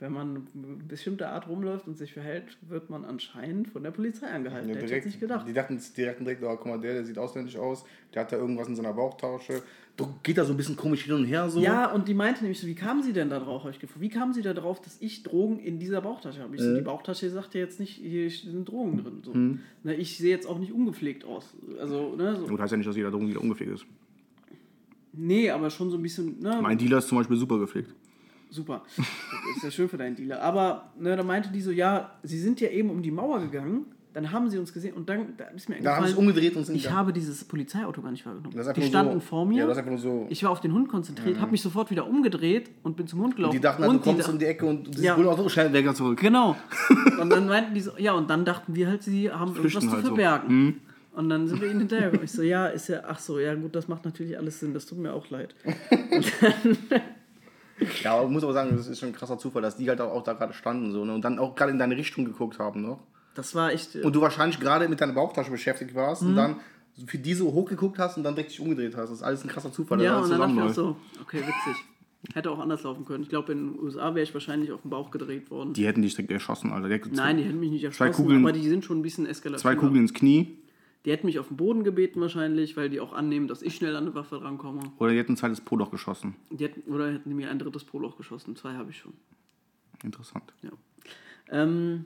Wenn man eine bestimmte Art rumläuft und sich verhält, wird man anscheinend von der Polizei angehalten. Ja, direkt, nicht gedacht. Die dachten, die dachten direkt, oh, guck mal, der, der sieht ausländisch aus, der hat da irgendwas in seiner Bauchtasche. Du geht da so ein bisschen komisch hin und her so. Ja, und die meinte nämlich so, wie kamen sie denn da drauf? Ich gefragt. Wie kamen sie da drauf, dass ich Drogen in dieser Bauchtasche habe? Ich so, die Bauchtasche sagt ja jetzt nicht, hier sind Drogen drin. So. Na, ich sehe jetzt auch nicht ungepflegt aus. Also, ne, so. Gut, heißt ja nicht, dass jeder Drogendealer ungepflegt ist. Nee, aber schon so ein bisschen, ne, Mein Dealer ist zum Beispiel super gepflegt. Super. Das ist ja schön für deinen Dealer. Aber ne, da meinte die so, ja, sie sind ja eben um die Mauer gegangen, dann haben sie uns gesehen und dann da ist mir Da haben sie umgedreht und sind ich gegangen. habe dieses Polizeiauto gar nicht wahrgenommen. Die standen so, vor mir. Ja, so. Ich war auf den Hund konzentriert, habe mich sofort wieder umgedreht und bin zum Hund gelaufen. die dachten, halt, und du kommst da- um die Ecke und sie Ja. auch so Schnell weg zurück. Genau. Und dann meinten die so, ja, und dann dachten wir halt, sie haben irgendwas Flüchten zu halt so. verbergen. Und dann sind wir ihnen hinterhergekommen. Ich so, ja, ist ja, ach so, ja gut, das macht natürlich alles Sinn, das tut mir auch leid. Ja, aber ich muss aber sagen, das ist schon ein krasser Zufall, dass die halt auch, da gerade standen so, ne? und dann auch gerade in deine Richtung geguckt haben noch. Das war echt. äh, Und du wahrscheinlich gerade mit deiner Bauchtasche beschäftigt warst Mhm. und dann für die so hochgeguckt hast und dann direkt dich umgedreht hast. Das ist alles ein krasser Zufall. dass ja, und dann dachte ich auch so, okay, witzig. Hätte auch anders laufen können. Ich glaube, in den USA wäre ich wahrscheinlich auf den Bauch gedreht worden. Die hätten dich direkt erschossen, Alter. Der- Nein, die hätten mich nicht erschossen, Kugeln- aber die sind schon ein bisschen eskalativ. Zwei Kugeln ins Knie. Die hätten mich auf den Boden gebeten wahrscheinlich, weil die auch annehmen, dass ich schnell an eine Waffe rankomme. Oder die hätten ein zweites Poloch geschossen. Die hätten, oder hätten die mir ein drittes Poloch geschossen. Zwei habe ich schon. Interessant. Ja. Ähm,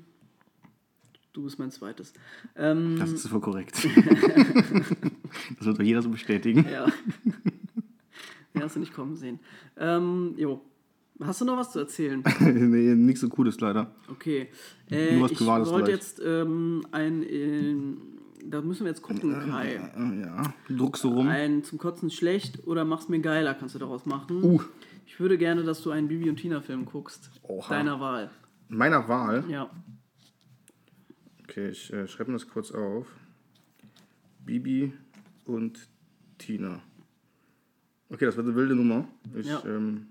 du bist mein zweites. Ähm, Das ist voll korrekt. das wird doch jeder so bestätigen. ja. ja, hast du nicht kommen sehen. Ähm, jo. Hast du noch was zu erzählen? nee, nichts so Cooles leider. Okay. Äh, Nur was ich Privates wollte gleich. jetzt ähm, ein. ähm, da müssen wir jetzt gucken, Kai. Äh, Ja. Druckst du rum? Ein zum Kotzen schlecht oder mach's mir geiler, kannst du daraus machen. Uh. Ich würde gerne, dass du einen Bibi und Tina-Film guckst. Oha. Deiner Wahl. Meiner Wahl. Ja. Okay, ich äh, schreibe mir das kurz auf. Bibi und Tina. Okay, das wird eine wilde Nummer. Ich, Ja. ähm,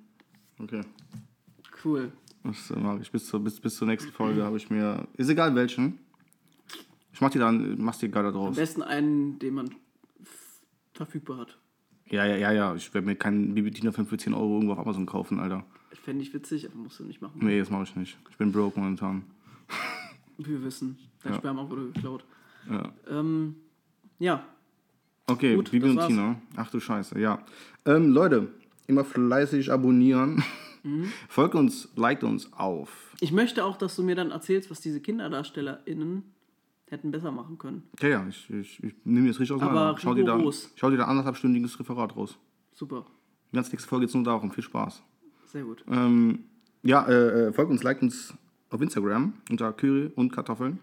okay. Cool. Das äh, mache ich. Bis zur, bis, bis zur nächsten Folge habe ich mir. Ist egal welchen. Ich mach die dann, mach's dir geiler Am draus. besten einen, den man verfügbar hat. Ja, ja, ja, ja. Ich werde mir keinen Bibi Tina Film für 10 Euro irgendwo auf Amazon kaufen, Alter. Fände ich witzig, aber musst du nicht machen. Nee, das mache ich nicht. Ich bin broke momentan. Wir wissen. Dein Ja. Sperma wurde geklaut. Ja. Ähm, ja. Okay, Gut, Bibi und. Tina. Ach du Scheiße, ja. Ähm, Leute, immer fleißig abonnieren. Mhm. Folgt uns, liked uns auf. Ich möchte auch, dass du mir dann erzählst, was diese KinderdarstellerInnen hätten besser machen können. Ja, ja, ich, ich, ich nehme jetzt richtig auseinander. Aber schau, dir da, schau dir da anderthalbstündiges Referat raus. Super. Die ganze nächste Folge jetzt nur darum. Viel Spaß. Sehr gut. Ähm, ja, äh, äh, folgt uns, liked uns auf Instagram unter Curry und Kartoffeln.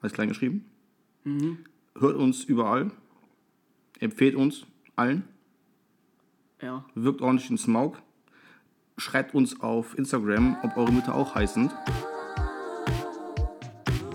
Alles klein geschrieben. Mhm. Hört uns überall. Empfehlt uns allen. Ja. Wirkt ordentlich den Smaug. Schreibt uns auf Instagram, ob eure Mütter auch heißen.